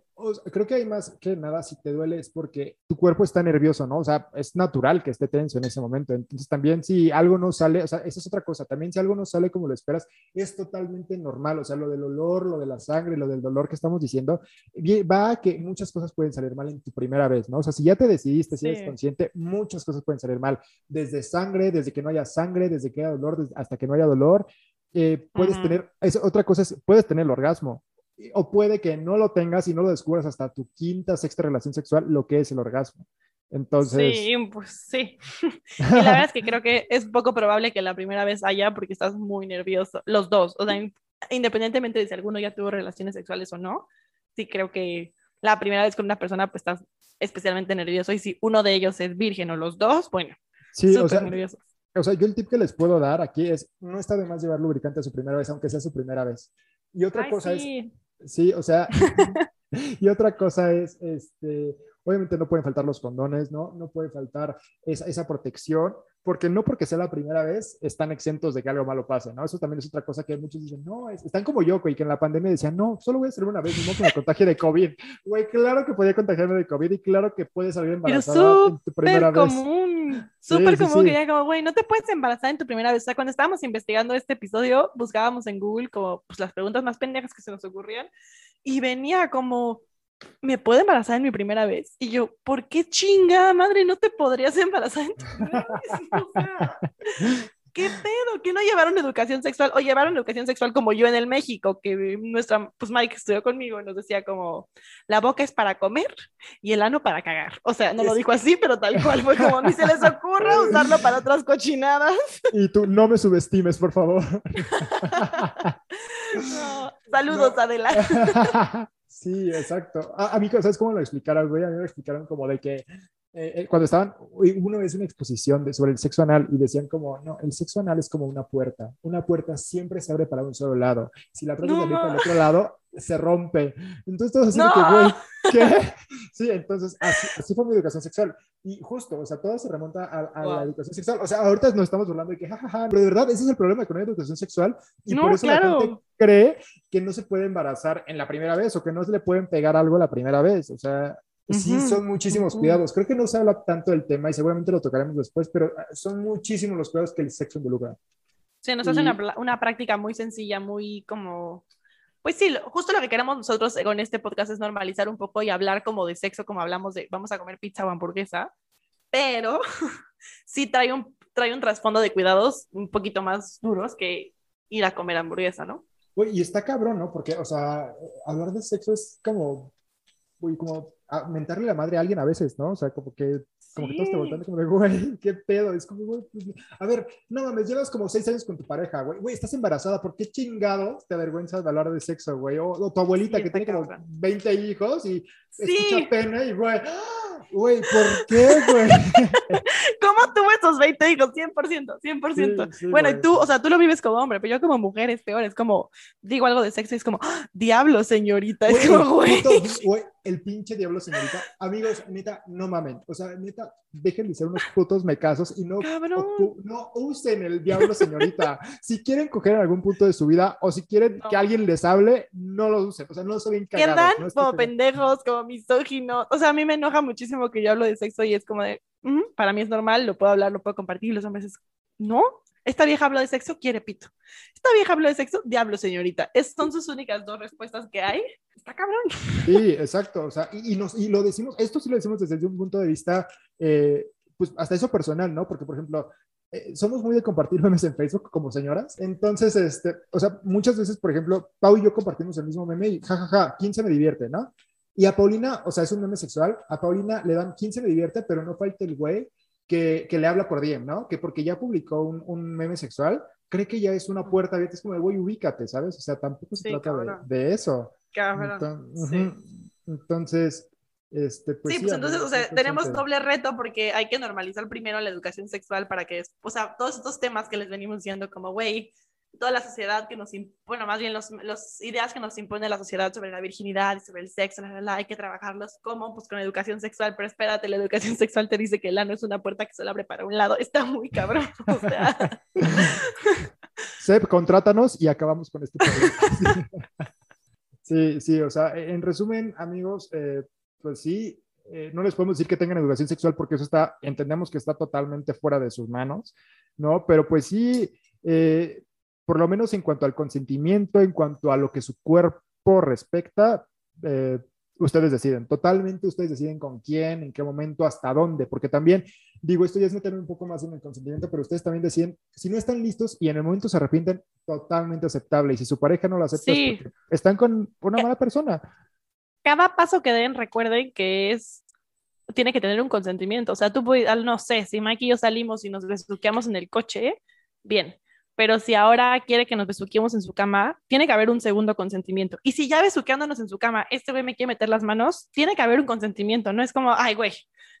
creo que hay más que nada, si te duele es porque tu cuerpo está nervioso, ¿no? O sea, es natural que esté tenso en ese momento. Entonces, también si algo no sale, o sea, esa es otra cosa, también si algo no sale como lo esperas, es totalmente normal. O sea, lo del olor, lo de la sangre, lo del dolor que estamos diciendo, va a que muchas cosas pueden salir mal en tu primera vez, ¿no? O sea, si ya te decidiste, si eres consciente, muchas cosas pueden salir mal. Desde sangre, desde que no haya sangre, desde que haya dolor, hasta que no haya dolor. Eh, puedes tener, es, otra cosa es, puedes tener el orgasmo, o puede que no lo tengas y no lo descubras hasta tu quinta, sexta relación sexual, lo que es el orgasmo. Entonces. Sí, pues sí. [laughs] y la verdad es que creo que es poco probable que la primera vez haya porque estás muy nervioso. Los dos. O sea, independientemente de si alguno ya tuvo relaciones sexuales o no, sí creo que la primera vez con una persona, pues estás especialmente nervioso. Y si uno de ellos es virgen o los dos, bueno, sí, o sea, nerviosos. O sea, yo el tip que les puedo dar aquí es: no está de más llevar lubricante a su primera vez, aunque sea su primera vez. Y otra cosa es Sí, o sea, [laughs] [laughs] y otra cosa es, este, obviamente no pueden faltar los condones, ¿no? No puede faltar esa, esa, protección, porque no porque sea la primera vez están exentos de que algo malo pase, ¿no? Eso también es otra cosa que muchos dicen, no, están como yo, güey, que en la pandemia decían, no, solo voy a hacer una vez, no que me contagie de COVID. [laughs] Güey, claro que podía contagiarme de COVID y claro que puedes salir embarazada en tu primera común. vez. Súper común que ya como, güey, no te puedes embarazar en tu primera vez. O sea, cuando estábamos investigando este episodio, buscábamos en Google como pues, las preguntas más pendejas que se nos ocurrían y venía como ¿me puedo embarazar en mi primera vez? Y yo, ¿por qué chingada madre no te podrías embarazar en tu primera vez? ¿qué pedo? ¿Que no llevaron educación sexual? O llevaron educación sexual como yo en el México, que nuestra, pues Mike estudió conmigo y nos decía como, la boca es para comer y el ano para cagar. O sea, no lo dijo así, pero tal cual fue como, ni se les ocurra usarlo para otras cochinadas. Y tú, no me subestimes, por favor. [laughs] saludos, Adela. [laughs] Sí, exacto. A, mí, ¿sabes cómo lo explicaron, güey? A mí me explicaron como de que eh, eh, cuando estaban, uno vez una exposición de, sobre el sexo anal y decían como, no, el sexo anal es como una puerta. Una puerta siempre se abre para un solo lado. Si la tratas de abrir para el otro lado, se rompe. Entonces todos así que, güey, ¿qué? [laughs] Sí, entonces así, fue mi educación sexual. Y justo, o sea, todo se remonta a, la educación sexual. O sea, ahorita nos estamos hablando de que, jajaja, pero de verdad, ese es el problema con la educación sexual. Y por eso la gente cree que no se puede embarazar en la primera vez o que no se le pueden pegar algo la primera vez. O sea, Sí, son muchísimos cuidados. Creo que no se habla tanto del tema y seguramente lo tocaremos después, pero ah, son muchísimos los cuidados que el sexo involucra. Sí, nos hace una, una, práctica muy sencilla, muy como pues sí, justo lo que queremos nosotros con este podcast es normalizar un poco y hablar como de sexo, como hablamos de vamos a comer pizza o hamburguesa, pero [laughs] sí trae un, trae un trasfondo de cuidados un poquito más duros que ir a comer hamburguesa, ¿no? y está cabrón, ¿no? Porque, o sea, hablar de sexo es como, uy, como mentarle la madre a alguien a veces, ¿no? O sea, como que como que todos te voltean como de, güey, qué pedo. Es como, güey, pues, a ver, no mames, llevas como seis años con tu pareja, güey. Güey, estás embarazada, ¿por qué chingados te avergüenzas de hablar de sexo, güey? O, tu abuelita que tiene como 20 hijos y escucha pena y, güey, güey, ¿por qué, güey? [laughs] ¿Cómo tuvo esos 20 hijos? 100%, 100%. bueno, y tú, o sea, tú lo vives como hombre, pero yo como mujer es peor. Es como, digo algo de sexo y es como, ¡Ah, diablo, señorita. Es como, güey. El pinche diablo, señorita. Amigos, neta, no mamen. O sea, neta, dejen de ser unos putos mecasos y no, no usen el diablo, señorita. si quieren coger en algún punto de su vida o si quieren que alguien les hable, no lo usen. O sea, no se bien cagados. Quedan como pendejos, como misóginos. O sea, a mí me enoja muchísimo que yo hablo de sexo y es como de, para mí es normal, lo puedo hablar, lo puedo compartir. Y los hombres es, no, esta vieja habla de sexo, quiere pito. Esta vieja habla de sexo, diablo, señorita. Son sus únicas dos respuestas que hay. Está cabrón. Sí, exacto. O sea, y, nos, y lo decimos, esto sí lo decimos desde un punto de vista, eh, pues hasta eso personal, ¿no? Porque, por ejemplo, eh, somos muy de compartir memes en Facebook como señoras. Entonces, este, o sea, muchas veces, por ejemplo, Pau y yo compartimos el mismo meme y jajaja, ja, ja, ¿quién se me divierte, no? Y a Paulina, o sea, es un meme sexual, a Paulina le dan 15 me divierte, pero no falta el güey que, que, le habla por DM, ¿no? Que porque ya publicó un, un, meme sexual, cree que ya es una puerta abierta, es como, güey, ubícate, ¿sabes? O sea, tampoco se trata de, de, eso. Entonces, sí. entonces este, pues sí, pues entonces, o sea, tenemos doble reto porque hay que normalizar primero la educación sexual para que, o sea, todos estos temas que les venimos diciendo como, güey, toda la sociedad que nos, bueno, más bien las los ideas que nos impone la sociedad sobre la virginidad y sobre el sexo, hay que trabajarlos como, pues con educación sexual, pero espérate, la educación [laughs] sexual te dice que el ano es una puerta que solo abre para un lado, está muy cabrón, [laughs] o. Seb, contrátanos y acabamos con este. [laughs] Sí, sí, o sea, en resumen, amigos, eh, pues sí, eh, no les podemos decir que tengan educación sexual porque eso está, entendemos que está totalmente fuera de sus manos, ¿no? Pero pues sí, eh, por lo menos en cuanto al consentimiento, en cuanto a lo que su cuerpo respecta, eh, ustedes deciden, totalmente ustedes deciden con quién, en qué momento, hasta dónde, porque también, digo, esto ya es meterme un poco más en el consentimiento, pero ustedes también deciden, si no están listos y en el momento se arrepienten, totalmente aceptable, y si su pareja no lo acepta, Sí. están con una mala persona. cada paso que den, recuerden que es, tiene que tener un consentimiento. O sea, tú puedes, no sé, si Mike y yo salimos y nos besuqueamos en el coche, bien. Pero si ahora quiere que nos besuquemos en su cama, tiene que haber un segundo consentimiento. Y si ya besuqueándonos en su cama, este güey me quiere meter las manos, tiene que haber un consentimiento. No es como, ay, güey,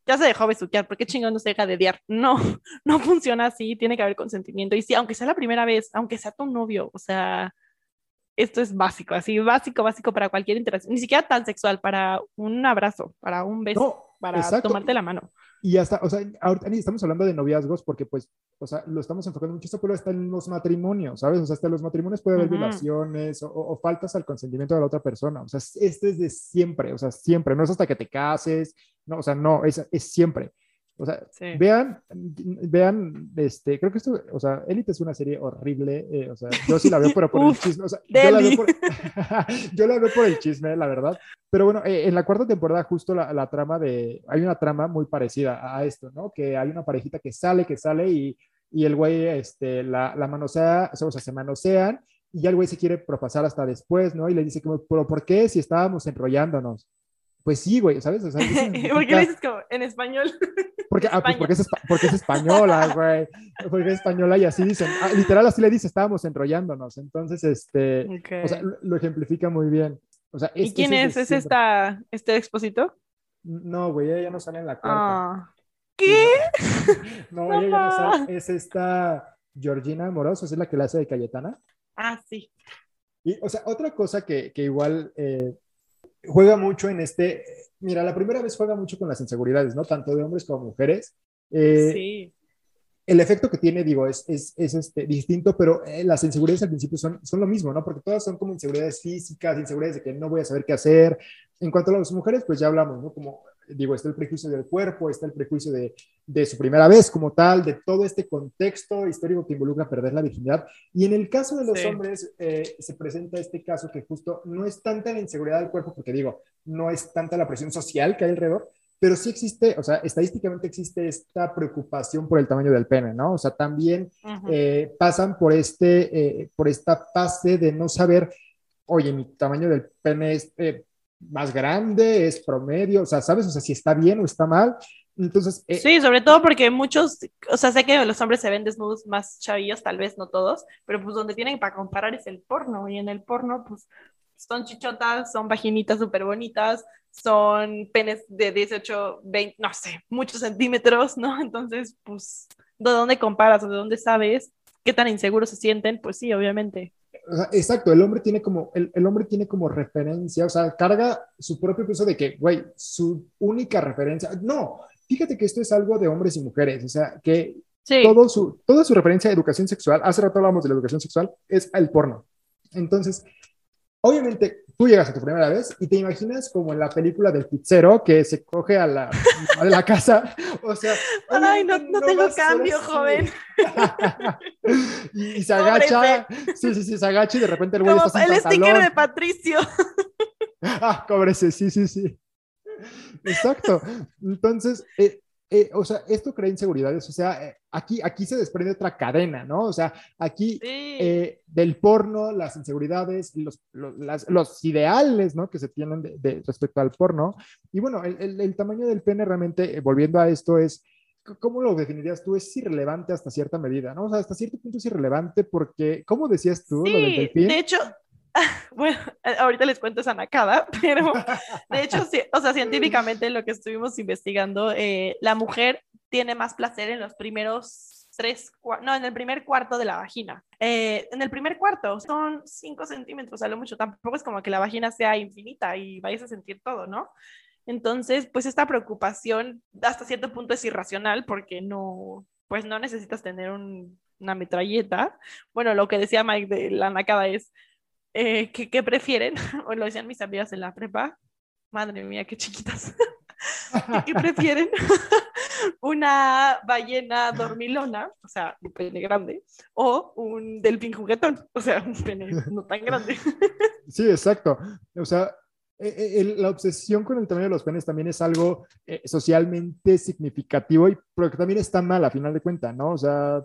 ya se dejó besuquear, ¿por qué chingón no se deja de diar? No, [laughs] no funciona así, tiene que haber consentimiento. Y sí, aunque sea la primera vez, aunque sea tu novio, o sea, esto es básico, así, básico, básico para cualquier interacción, ni siquiera tan sexual, para un abrazo, para un beso, No, para exacto. tomarte la mano. Y hasta, o sea, ahorita ni estamos hablando de noviazgos porque, pues, o sea, lo estamos enfocando mucho esto, pero hasta en los matrimonios, ¿sabes? O sea, hasta en los matrimonios puede haber Ujú. violaciones o, o faltas al consentimiento de la otra persona. O sea, esto es de siempre, o sea, siempre. No es hasta que te cases, no, o sea, no, es, es siempre. O sea, Sí. vean, vean, este, creo que esto, o sea, Élite es una serie horrible, eh, o sea, yo sí la veo, pero por el [laughs] Uf, chisme, o sea, yo la, veo por, [laughs] yo la veo por el chisme, la verdad. Pero bueno, eh, en la cuarta temporada justo la, la trama de, hay una trama muy parecida a esto, ¿no? Que hay una parejita que sale, que sale y, y el güey, este, la, la manosea, o sea, se manosean y ya el güey se quiere propasar hasta después, ¿no? Y le dice como, pero ¿por qué si estábamos enrollándonos? Pues sí, güey, ¿sabes? O sea, [laughs] ¿Por qué le dices como en español? [laughs] porque, ah, pues porque, es, porque es española, güey. Porque es española y así dicen. ah, literal, así le dice, estábamos enrollándonos. Entonces, este, o sea, lo, ejemplifica muy bien. O sea, ¿Y quién es? ¿Es esta, este exposito? No, güey, ella ya no sale en la cuarta. Ah. ¿Qué? [laughs] No, ella ya no sale. Es esta Georgina Moroso, es la que la hace de Cayetana. Ah, sí. Y, o sea, otra cosa que, que igual eh, juega mucho en este. Mira, la primera vez juega mucho con las inseguridades, ¿no? Tanto de hombres como mujeres. Eh, sí. el efecto que tiene, digo, es, es, es este, distinto, pero eh, las inseguridades al principio son, son lo mismo, ¿no? Porque todas son como inseguridades físicas, inseguridades de que no voy a saber qué hacer. En cuanto a las mujeres, pues ya hablamos, ¿no? Como, digo, está el prejuicio del cuerpo, está el prejuicio de, de su primera vez como tal, de todo este contexto histórico que involucra perder la virginidad. Y en el caso de los Sí. hombres, eh, se presenta este caso que justo no es tanta la inseguridad del cuerpo, porque digo, no es tanta la presión social que hay alrededor, pero sí existe, o sea, estadísticamente existe esta preocupación por el tamaño del pene, ¿no? O sea, también eh, pasan por, este, eh, por esta fase de no saber, oye, mi tamaño del pene es más grande, es promedio, o sea, ¿sabes? O sea, si está bien o está mal. Entonces, eh, Sí, sobre todo porque muchos, o sea, sé que los hombres se ven desnudos más chavillos, tal vez no todos, pero pues donde tienen para comparar es el porno, y en el porno, pues son chichotas, son vaginitas súper bonitas, son penes de 18, 20, no sé, muchos centímetros, ¿no? [laughs] Entonces, pues, ¿de dónde comparas o de dónde sabes qué tan inseguros se sienten? Pues sí, obviamente. O sea, exacto, el hombre tiene como, el, el hombre tiene como referencia, o sea, carga su propio peso de que, güey, su única referencia, no, fíjate que esto es algo de hombres y mujeres, o sea, que Sí, todo su, toda su referencia a educación sexual, hace rato hablábamos de la educación sexual, es el porno. Entonces, obviamente, tú llegas a tu primera vez y te imaginas como en la película del pizzero que se coge a la, a la casa, o sea... Ay, no, tengo cambio, joven. [laughs] y, y se agacha, sí, sí, sí, se agacha y de repente el güey Como está el sticker pantalón. de Patricio. [laughs] Ah, cóbrese, sí, sí, sí. Exacto. Entonces, eh, eh, o sea, esto crea inseguridades. O sea, eh, aquí, aquí se desprende otra cadena, ¿no? O sea, aquí Sí. eh, del porno, las inseguridades, los, los, las- los ideales, ¿no? Que se tienen de, de- respecto al porno. Y bueno, el, el- el tamaño del pene realmente, eh, volviendo a esto, es, ¿cómo lo definirías tú? Es irrelevante hasta cierta medida, ¿no? O sea, hasta cierto punto es irrelevante porque, ¿cómo decías tú lo del Sí, delfín? de hecho, [laughs] bueno, ahorita les cuento esa nacada, [laughs] pero [laughs] de hecho, sí, o sea, científicamente lo que estuvimos investigando, eh, la mujer tiene más placer en los primeros tres, no, en el primer cuarto de la vagina. Eh, en el primer cuarto son cinco centímetros a lo mucho, tampoco es como que la vagina sea infinita y vayas a sentir todo, ¿no? Entonces, pues esta preocupación hasta cierto punto es irracional porque no, pues no necesitas tener un- una metralleta. Bueno, lo que decía Mike de la nacada es, eh, ¿qué, prefieren? [laughs] O lo decían mis amigas en la prepa. Madre mía, qué chiquitas. [laughs] ¿Qué, prefieren? [laughs] ¿Una ballena dormilona, o sea, un pene grande, o un delfín juguetón, o sea, un pene no tan grande? Sí, exacto. O sea, e, e, la obsesión con el tamaño de los penes también es algo eh, socialmente significativo y pero que también está mal a final de cuentas, ¿no? O sea,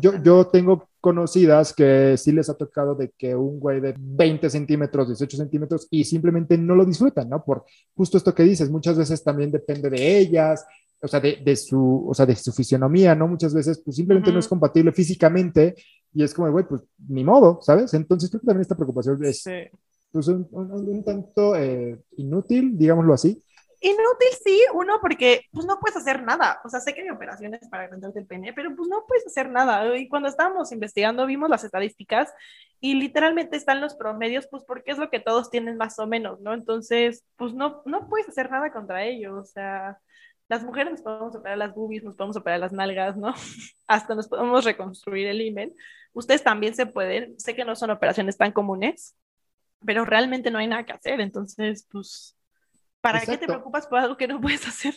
yo, yo tengo conocidas que sí les ha tocado de que un güey de 20 centímetros, 18 centímetros y simplemente no lo disfrutan, ¿no? Por justo esto que dices, muchas veces también depende de ellas, o sea, de, de su, o sea, de su fisionomía, ¿no? Muchas veces pues simplemente no es compatible físicamente y es como, güey, pues ni modo, ¿sabes? Entonces creo que también esta preocupación es pues, un, un, tanto eh, inútil, digámoslo así. Inútil sí, uno porque pues no puedes hacer nada, o sea, sé que hay operaciones para agrandarte el pene, pero pues no puedes hacer nada. Y cuando estábamos investigando vimos las estadísticas y literalmente están los promedios, pues porque es lo que todos tienen más o menos, ¿no? Entonces, pues no, no puedes hacer nada contra ello, o sea, las mujeres nos podemos operar las boobies, nos podemos operar las nalgas, ¿no? [laughs] Hasta nos podemos reconstruir el imen. Ustedes también se pueden, sé que no son operaciones tan comunes, pero realmente no hay nada que hacer, entonces, pues ¿Para qué te preocupas por algo que no puedes [laughs] hacer?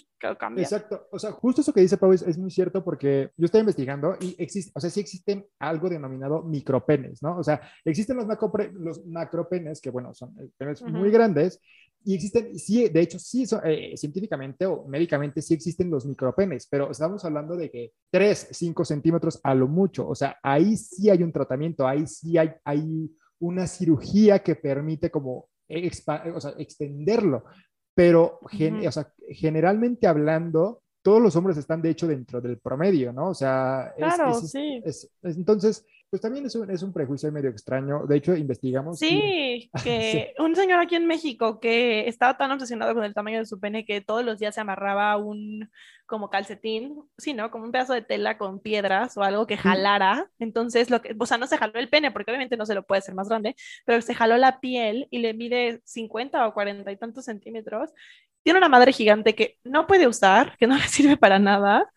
Exacto. O sea, justo eso que dice Pau es, muy cierto porque yo estoy investigando y existe, o sea, sí existen algo denominado micropenes, ¿no? O sea, existen los, los macropenes que, bueno, son eh, penes muy grandes y existen, sí, de hecho, sí, eh, científicamente o médicamente sí existen los micropenes, pero estamos hablando de que 3, 5 centímetros a lo mucho. O sea, ahí sí hay un tratamiento, ahí sí hay, hay una cirugía que permite como o sea, extenderlo pero o sea, generalmente hablando, todos los hombres están de hecho dentro del promedio, ¿no? O sea, claro, sí. entonces, pues también es un, es un, prejuicio medio extraño. De hecho, investigamos. Sí, que [laughs] un señor aquí en México que estaba tan obsesionado con el tamaño de su pene que todos los días se amarraba un como calcetín, sí, ¿no? Como un pedazo de tela con piedras o algo que jalara. Entonces, lo que, o sea, no se jaló el pene porque obviamente no se lo puede hacer más grande, pero se jaló la piel y le mide 50 o 40 y tantos centímetros. Tiene una madre gigante que no puede usar, que no le sirve para nada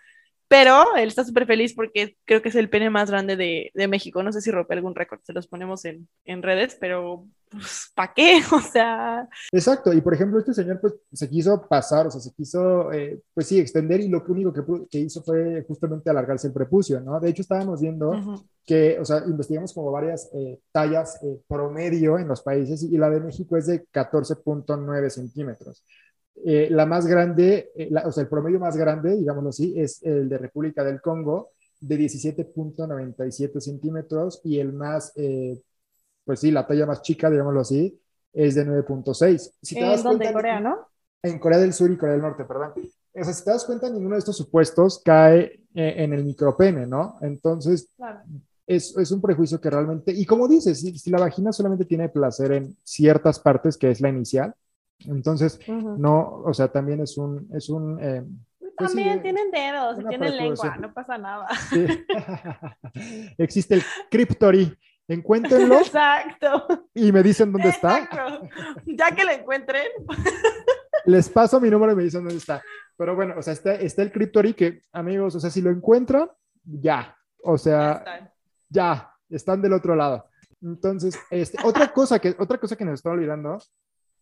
pero él está súper feliz porque creo que es el pene más grande de, de México. No sé si rompe algún récord, se los ponemos en, en redes, pero pues, ¿para qué? [laughs] O sea... Exacto, y por ejemplo, este señor pues se quiso pasar, o sea, se quiso, eh, pues sí, extender y lo único que, que, hizo fue justamente alargarse el prepucio, ¿no? De hecho, estábamos viendo que, o sea, investigamos como varias eh, tallas eh, promedio en los países y la de México es de 14.9 centímetros. Eh, la más grande, eh, o sea, el promedio más grande, digámoslo así, es el de República del Congo, de 17.97 centímetros, y el más, eh, pues sí, la talla más chica, digámoslo así, es de 9.6. Si ¿En dónde? Corea, ¿no? En Corea del Sur y Corea del Norte, perdón. O sea, si te das cuenta, ninguno de estos supuestos cae en el micropene, ¿no? Entonces, es, es, un prejuicio que realmente, y como dices, si, si, la vagina solamente tiene placer en ciertas partes, que es la inicial, entonces, no, o sea, también es un, es un eh, pues también tienen dedos tienen lengua, no pasa nada. [laughs] Existe el Cryptory. Encuéntrenlo. [laughs] Exacto. Y me dicen dónde está. Ya que lo encuentren. [laughs] Les paso mi número y me dicen dónde está. Pero bueno, o sea, está, está el Cryptory que, amigos, o sea, si lo encuentran, ya. O sea, ya, están del otro lado. Entonces, este, otra cosa que, otra cosa que nos está olvidando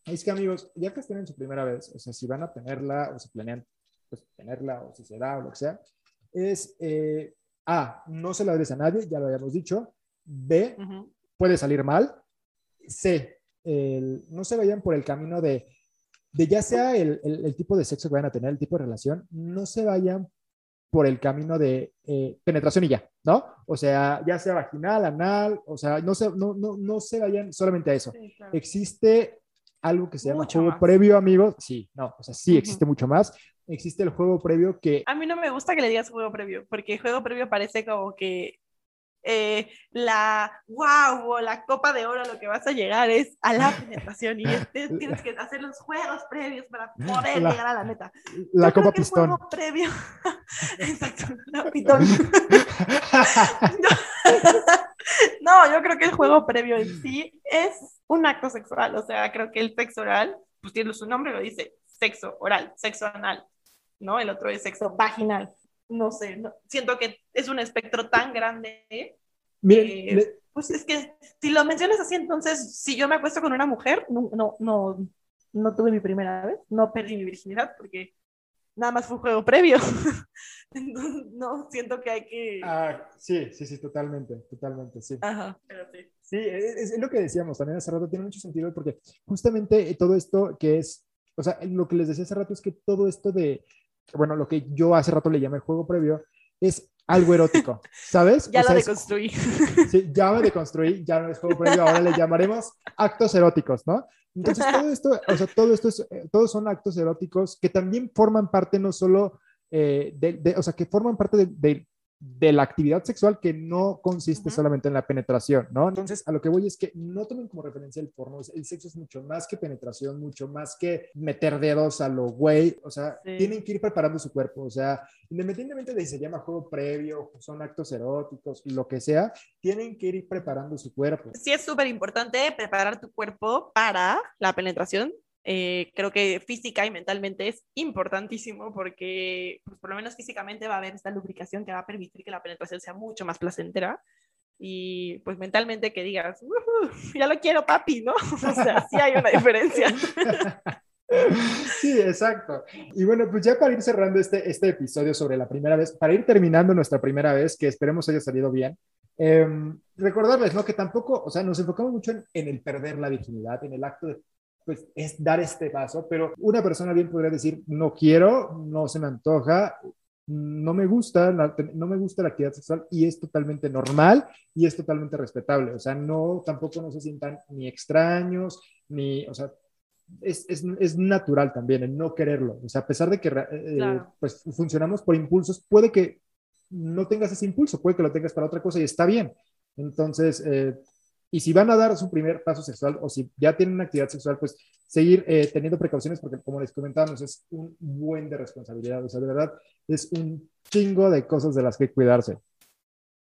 es que amigos, ya que estén en su primera vez, o sea, si van a tenerla o si planean pues, tenerla o si se da o lo que sea, es eh, A, no se la des a nadie, ya lo habíamos dicho. B, puede salir mal. C, no se vayan por el camino de, de ya sea el, el, tipo de sexo que vayan a tener, el tipo de relación, no se vayan por el camino de eh, penetración y ya, ¿no? O sea, ya sea vaginal, anal, o sea, no se, no, no, no se vayan solamente a eso. Existe algo que se llama juego previo, amigos. Sí, no, o sea, sí existe mucho más. Existe el juego previo que... A mí no me gusta que le digas juego previo, porque juego previo parece como que eh, la wow o la copa de oro lo que vas a llegar es a la [laughs] penetración y este, tienes que hacer los juegos previos para poder llegar a la meta. La copa pistón. El juego previo. [laughs] Exacto, la [laughs] pitón. no, [laughs] yo creo que el juego previo en sí es un acto sexual, o sea, creo que el sexo oral, pues tiene su nombre, lo dice, sexo oral, sexo anal, ¿no? El otro es sexo vaginal, no sé, siento que es un espectro tan grande Miren, Eh, Pues es que si lo mencionas así, entonces, si yo me acuesto con una mujer, no, no, no, no tuve mi primera vez, no perdí mi virginidad porque nada más fue un juego previo. [laughs] Entonces, no, siento que hay que... Ah, sí, sí, sí, totalmente, totalmente, sí. Ajá, pero sí. Sí, es, es lo que decíamos también hace rato, tiene mucho sentido porque justamente eh, todo esto que es, o sea, lo que les decía hace rato es que todo esto de, bueno, lo que yo hace rato le llamé juego previo, es algo erótico, ¿sabes? Ya O lo es- deconstruí. [laughs] Sí, ya me deconstruí, ya no es juego previo, ahora le llamaremos actos eróticos, ¿no? Entonces, todo esto, o sea, todo esto es, eh, todos son actos eróticos que también forman parte no solo eh, de, de- o sea, que forman parte de, de- de la actividad sexual que no consiste Ujú. solamente en la penetración, ¿no? Entonces, a lo que voy es que no tomen como referencia el porno, el sexo es mucho más que penetración, mucho más que meter dedos a lo güey, o sea, Sí. tienen que ir preparando su cuerpo, o sea, independientemente de si se llama juego previo, son actos eróticos, lo que sea, tienen que ir preparando su cuerpo. Sí es súper importante preparar tu cuerpo para la penetración. Eh, creo que física y mentalmente es importantísimo porque, pues, por lo menos físicamente va a haber esta lubricación que va a permitir que la penetración sea mucho más placentera. Y pues mentalmente que digas, "Ujú, ya lo quiero, papi, ¿no? [laughs] O sea, sí hay una diferencia. [laughs] Sí, exacto. Y bueno, pues ya para ir cerrando este, este episodio sobre la primera vez, para ir terminando nuestra primera vez, que esperemos haya salido bien, eh, recordarles, ¿no? Que tampoco, o sea, nos enfocamos mucho en, en el perder la virginidad, en el acto de, pues, es dar este paso, pero una persona bien podría decir, no quiero, no se me antoja, no me gusta, la- no me gusta la actividad sexual y es totalmente normal y es totalmente respetable. O sea, no, tampoco no se sientan ni extraños, ni, o sea, es, es, es natural también el no quererlo. O sea, a pesar de que eh, Claro. pues funcionamos por impulsos, puede que no tengas ese impulso, puede que lo tengas para otra cosa y está bien. Entonces, eh, y si van a dar su primer paso sexual o si ya tienen una actividad sexual, pues seguir eh, teniendo precauciones porque como les comentábamos, es un buen de responsabilidad. O sea, de verdad, es un chingo de cosas de las que cuidarse.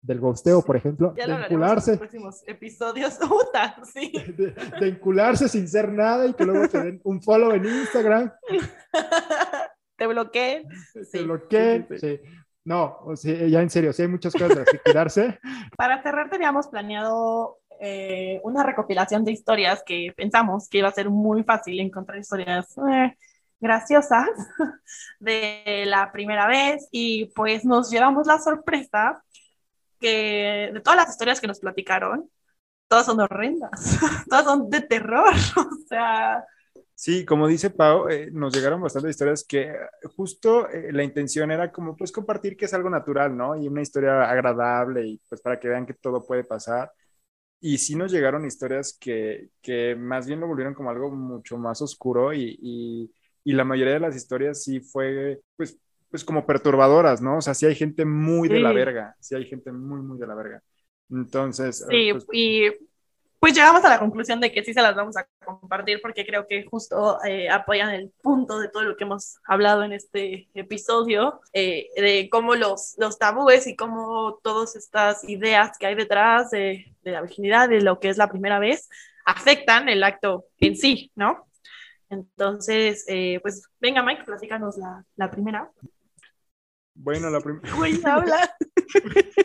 Del gosteo, por ejemplo, Ya de lo hablaremos en encularse, los próximos episodios. [laughs] Puta, sí. de, de encularse sin ser nada y que luego te den un follow en Instagram, [laughs] Te bloqueé. te Sí, bloqueen. sí, sí. sí. No, o sea, ya en serio, sí hay muchas cosas de las que cuidarse. Para cerrar, teníamos planeado eh, una recopilación de historias que pensamos que iba a ser muy fácil encontrar historias eh, graciosas [laughs] de la primera vez y pues nos llevamos la sorpresa que de todas las historias que nos platicaron, todas son horrendas, [laughs] todas son de terror, [laughs] o sea, Sí, como dice Pau, eh, nos llegaron bastantes historias que justo eh, la intención era como pues compartir que es algo natural, ¿no? Y una historia agradable y pues para que vean que todo puede pasar. Y sí nos llegaron historias que, que más bien lo volvieron como algo mucho más oscuro y, y, y la mayoría de las historias sí fue pues, pues como perturbadoras, ¿no? O sea, sí hay gente muy de la verga, sí hay gente muy, muy de la verga. Entonces, eh, Sí, pues, y pues llegamos a la conclusión de que sí se las vamos a compartir porque creo que justo eh, apoyan el punto de todo lo que hemos hablado en este episodio, eh, de cómo los, los tabúes y cómo todas estas ideas que hay detrás de, de la virginidad, de lo que es la primera vez, afectan el acto en sí, ¿no? Entonces, eh, pues venga Mike, platícanos la, la primera. bueno, la primera... Güey, habla. [laughs]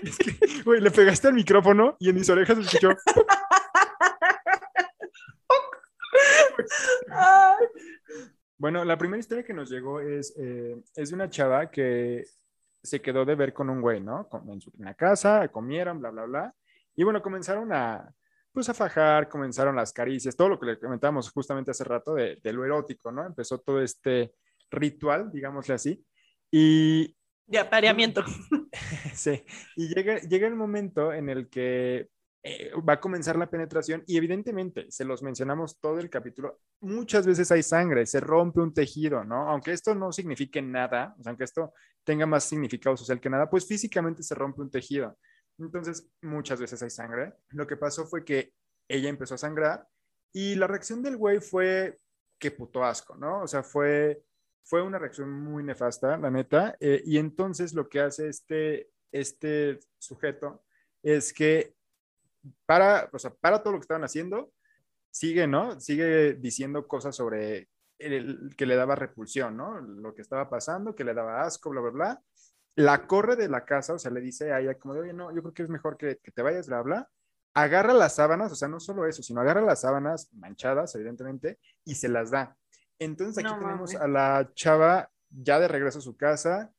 Es que, güey, le pegaste al micrófono y en mis orejas escuchó. [laughs] Bueno, la primera historia que nos llegó es, eh, es de una chava que se quedó de ver con un güey, ¿no? En, su, en la casa, comieron, bla, bla, bla. Y bueno, comenzaron a, pues a fajar, comenzaron las caricias, todo lo que le comentábamos justamente hace rato de, de lo erótico, ¿no? Empezó todo este ritual, digámosle así. Y, de apareamiento. [laughs] Sí, y llega, llega el momento en el que eh, va a comenzar la penetración y evidentemente, se los mencionamos todo el capítulo, muchas veces hay sangre, se rompe un tejido, ¿no? Aunque esto no signifique nada, o sea, aunque esto tenga más significado social que nada, pues físicamente se rompe un tejido. Entonces, muchas veces hay sangre. Lo que pasó fue que ella empezó a sangrar y la reacción del güey fue que puto asco, ¿no? O sea, fue fue una reacción muy nefasta, la neta. eh, y entonces lo que hace este, este sujeto es que para, o sea, para todo lo que estaban haciendo, sigue, ¿no? Sigue diciendo cosas sobre el, que le daba repulsión, ¿no? Lo que estaba pasando, que le daba asco, bla, bla, bla. la corre de la casa, o sea, le dice a ella como de, oye, no, yo creo que es mejor que, que te vayas, bla, bla. Agarra las sábanas, o sea, no solo eso, sino agarra las sábanas manchadas, evidentemente, y se las da. Entonces aquí No tenemos a la chava ya de regreso a su casa,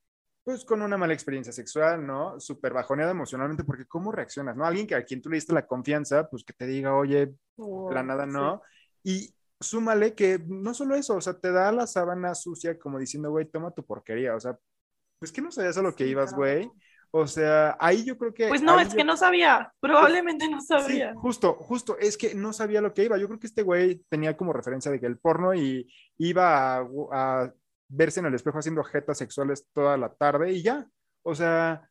pues con una mala experiencia sexual, ¿no? Súper bajoneada emocionalmente, porque ¿cómo reaccionas, no? Alguien que a quien tú le diste la confianza, pues que te diga, oye, la nada no. Y súmale que no solo eso, o sea, te da la sábana sucia como diciendo, güey, toma tu porquería, o sea, pues que no sabías a lo que ibas, claro. güey. O sea, ahí yo creo que... Pues no, es yo- que no sabía, probablemente no Sí, sabía. justo, justo, es que no sabía lo que iba. Yo creo que este güey tenía como referencia de que el porno y iba a, a verse en el espejo haciendo jetas sexuales toda la tarde y ya. O sea,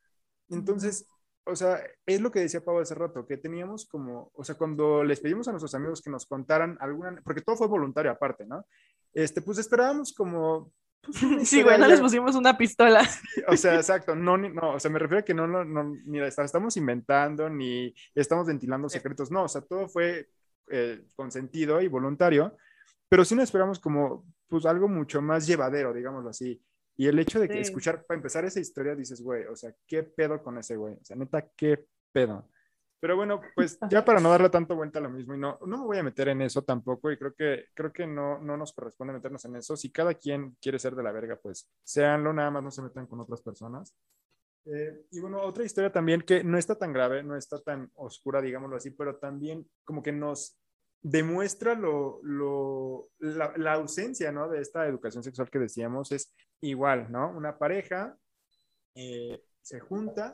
entonces, o sea, es lo que decía Pablo hace rato, que teníamos como, o sea, cuando les pedimos a nuestros amigos que nos contaran alguna, porque todo fue voluntario aparte, ¿no? Este, pues esperábamos como... pues, Sí, güey, no les pusimos una pistola. o sea, exacto, no, no, o sea, me refiero a que no, no, no, ni la estamos inventando, ni estamos ventilando secretos, no, o sea, todo fue eh, consentido y voluntario, pero sí nos esperamos como, pues, algo mucho más llevadero, digámoslo así. Y el hecho de que Sí. escuchar, para empezar esa historia, dices, güey, o sea, ¿qué pedo con ese güey? O sea, neta, ¿qué pedo? Pero bueno, pues [laughs] ya para no darle tanto vuelta a lo mismo y no, no me voy a meter en eso tampoco y creo que, creo que no, no nos corresponde meternos en eso. Si cada quien quiere ser de la verga, pues séanlo, nada más no se metan con otras personas. Eh, y bueno, otra historia también que no está tan grave, no está tan oscura, digámoslo así, pero también como que nos demuestra lo, lo, la, la ausencia, ¿no? De esta educación sexual que decíamos, es igual, ¿no? Una pareja eh, se junta,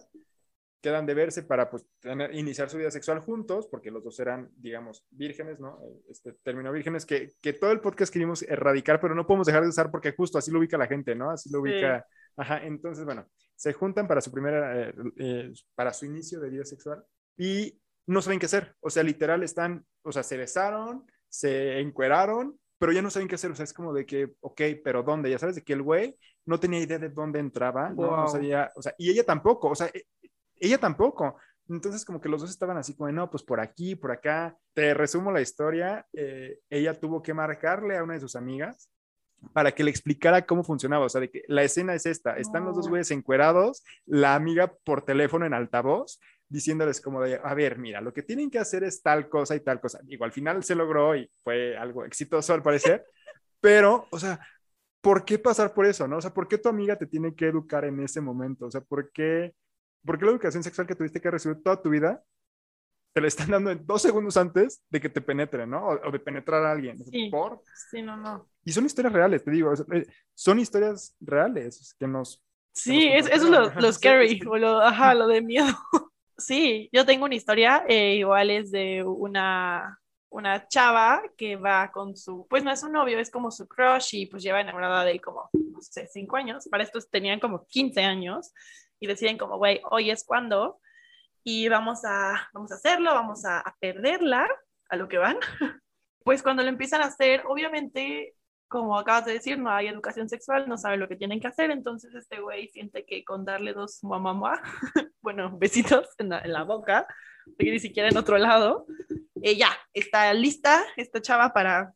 quedan de verse para pues, tener- iniciar su vida sexual juntos, porque los dos eran, digamos, vírgenes, ¿no? Este término vírgenes que, que todo el podcast queríamos erradicar, pero no podemos dejar de usar porque justo así lo ubica la gente, ¿no? Así lo Sí. ubica. Ajá, entonces, bueno, se juntan para su primera, eh, eh, para su inicio de vida sexual y no saben qué hacer. O sea, literal están, o sea, se besaron, se encueraron, pero ya no saben qué hacer. O sea, es como de que, ok, pero ¿dónde? Ya sabes de que el güey no tenía idea de dónde entraba, ¿no? No Wow. sabía, o sea, y ella tampoco, o sea, e- ella tampoco. Entonces, como que los dos estaban así como, no, pues por aquí, por acá. Te resumo la historia. eh, ella tuvo que marcarle a una de sus amigas para que le explicara cómo funcionaba. O sea, de que la escena es esta. Están los dos No. güeyes encuerados, la amiga por teléfono en altavoz, diciéndoles como de, a ver, mira, lo que tienen que hacer es tal cosa y tal cosa. Digo, al final se logró y fue algo exitoso al parecer, [laughs] pero, o sea, ¿por qué pasar por eso, no? O sea, ¿por qué tu amiga te tiene que educar en ese momento? O sea, ¿por qué, por qué la educación sexual que tuviste que recibir toda tu vida te la están dando en dos segundos antes de que te penetren, ¿no? O, o de penetrar a alguien. Sí. ¿Por? Sí, no, no. Y son historias reales, te digo, eh, son historias reales que nos... Sí, nos es, eso es lo, [laughs] lo scary, o lo, ajá, lo de miedo. [laughs] Sí, yo tengo una historia, eh, igual es de una, una chava que va con su, pues no es su novio, es como su crush y pues lleva enamorada de él como, no sé, cinco años. Para estos tenían como 15 años y deciden como, güey, hoy es cuando y vamos a, vamos a hacerlo, vamos a, a perderla a lo que van. [laughs] Pues cuando lo empiezan a hacer, obviamente como acabas de decir, no hay educación sexual, no sabe lo que tienen que hacer, entonces este güey siente que con darle dos mamá, [laughs] bueno, besitos en la, en la boca, porque ni siquiera en otro lado, eh, ya, está lista esta chava para,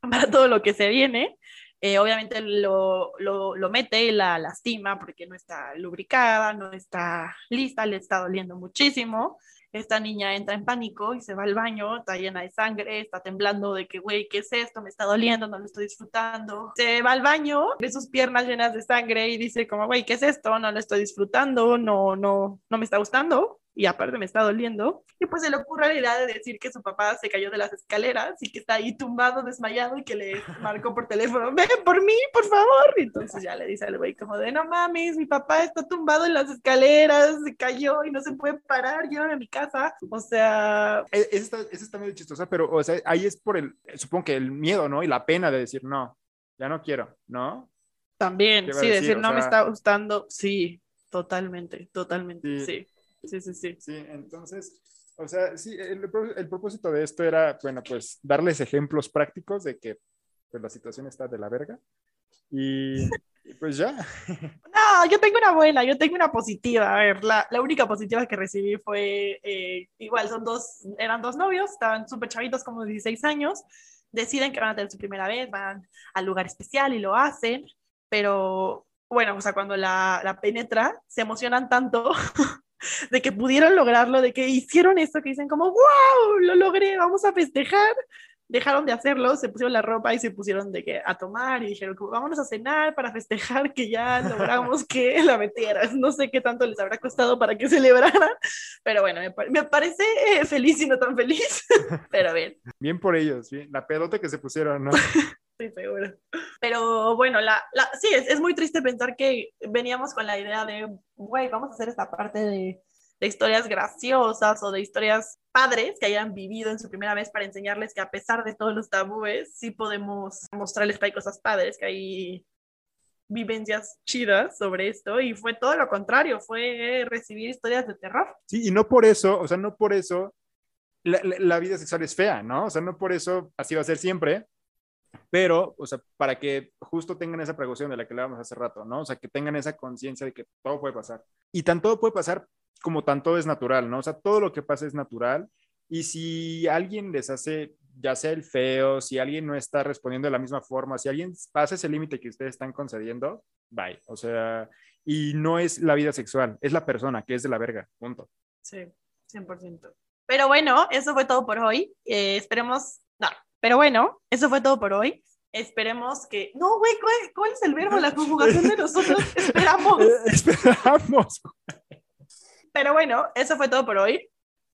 para todo lo que se viene. Eh, obviamente lo, lo, lo, mete y la lastima porque no está lubricada, no está lista, le está doliendo muchísimo. Esta niña entra en pánico y se va al baño, está llena de sangre, está temblando de que, güey, ¿qué es esto? Me está doliendo, no lo estoy disfrutando. Se va al baño, ve sus piernas llenas de sangre y dice como, güey, ¿qué es esto? No lo estoy disfrutando, no, no, no me está gustando y aparte me está doliendo. Y pues se le ocurre la idea de decir que su papá se cayó de las escaleras y que está ahí tumbado, desmayado y que le [laughs] marcó por teléfono, ven por mí, por favor. Y entonces ya le dice al güey como de, no mames, mi papá está tumbado en las escaleras, se cayó y no se puede parar, llévame a mi casa. O sea... Esa está, esa está medio chistosa, pero o sea, ahí es por el, supongo que el miedo, ¿no? Y la pena de decir, no, ya no quiero, ¿no? También, sí, decir, no me está gustando, sí, totalmente, totalmente, Sí. sí. Sí, sí, sí. Sí, entonces, o sea, sí, el, el propósito de esto era, bueno, pues darles ejemplos prácticos de que pues, la situación está de la verga. Y, y pues ya. [laughs] No, yo tengo una buena, yo tengo una positiva. A ver, la, la única positiva que recibí fue, eh, igual, son dos, eran dos novios, estaban súper chavitos, como 16 años, deciden que van a tener su primera vez, van al lugar especial y lo hacen, pero bueno, o sea, cuando la, la penetra, se emocionan tanto [laughs] [laughs] de que pudieron lograrlo, de que hicieron esto, que dicen como, wow, lo logré, vamos a festejar. Dejaron de hacerlo, se pusieron la ropa y se pusieron de que a tomar y dijeron, como, vámonos a cenar para festejar que ya [laughs] logramos que la metieras. No sé qué tanto les habrá costado para que celebraran, pero bueno, me, me parece eh, feliz y no tan feliz, [laughs] pero bien. Bien por ellos, bien. La pedota que se pusieron, ¿no? Sí, seguro. Pero bueno, la, la, sí, es, es muy triste pensar que veníamos con la idea de, güey, vamos a hacer esta parte de, de historias graciosas o de historias padres que hayan vivido en su primera vez para enseñarles que a pesar de todos los tabúes, sí podemos mostrarles que hay cosas padres, que hay vivencias chidas sobre esto y fue todo lo contrario, fue recibir historias de terror. Sí, y no por eso, o sea, no por eso la, la- la vida sexual es fea, ¿no? O sea, no por eso así va a ser siempre, pero, o sea, para que justo tengan esa precaución de la que hablábamos hace rato, ¿no? O sea, que tengan esa conciencia de que todo puede pasar. Y tan todo puede pasar como tan todo es natural, ¿no? O sea, todo lo que pasa es natural. Y si alguien les hace, ya sea el feo, si alguien no está respondiendo de la misma forma, si alguien pasa ese límite que ustedes están concediendo, bye. O sea, y no es la vida sexual, es la persona que es de la verga, punto. Sí, 100%. Pero bueno, eso fue todo por hoy. Eh, esperemos, no, pero bueno, eso fue todo por hoy. Esperemos que, no, güey, ¿cuál, cuál es el verbo? La conjugación de nosotros. [laughs] Esperamos. Eh, esperamos. Pero bueno, eso fue todo por hoy.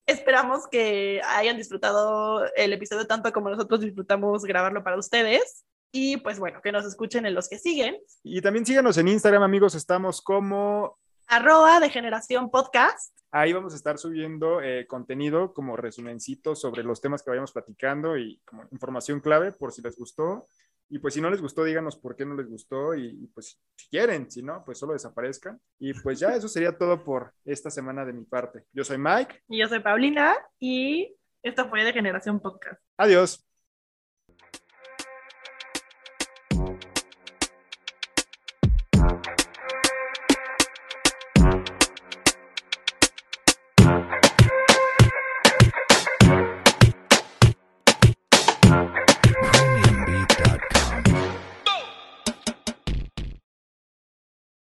Esperamos que hayan disfrutado el episodio tanto como nosotros disfrutamos grabarlo para ustedes. Y pues bueno, que nos escuchen en los que siguen. Y también síganos en Instagram, amigos. Estamos como. Arroba de Generación Podcast. Ahí vamos a estar subiendo eh, contenido como resumencito sobre los temas que vayamos platicando y como información clave por si les gustó. Y pues si no les gustó, díganos por qué no les gustó y, y, pues si quieren, si no, pues solo desaparezcan. Y pues ya eso sería todo por esta semana de mi parte. Yo soy Mike. Y yo soy Paulina y esto fue de Generación Podcast. Adiós.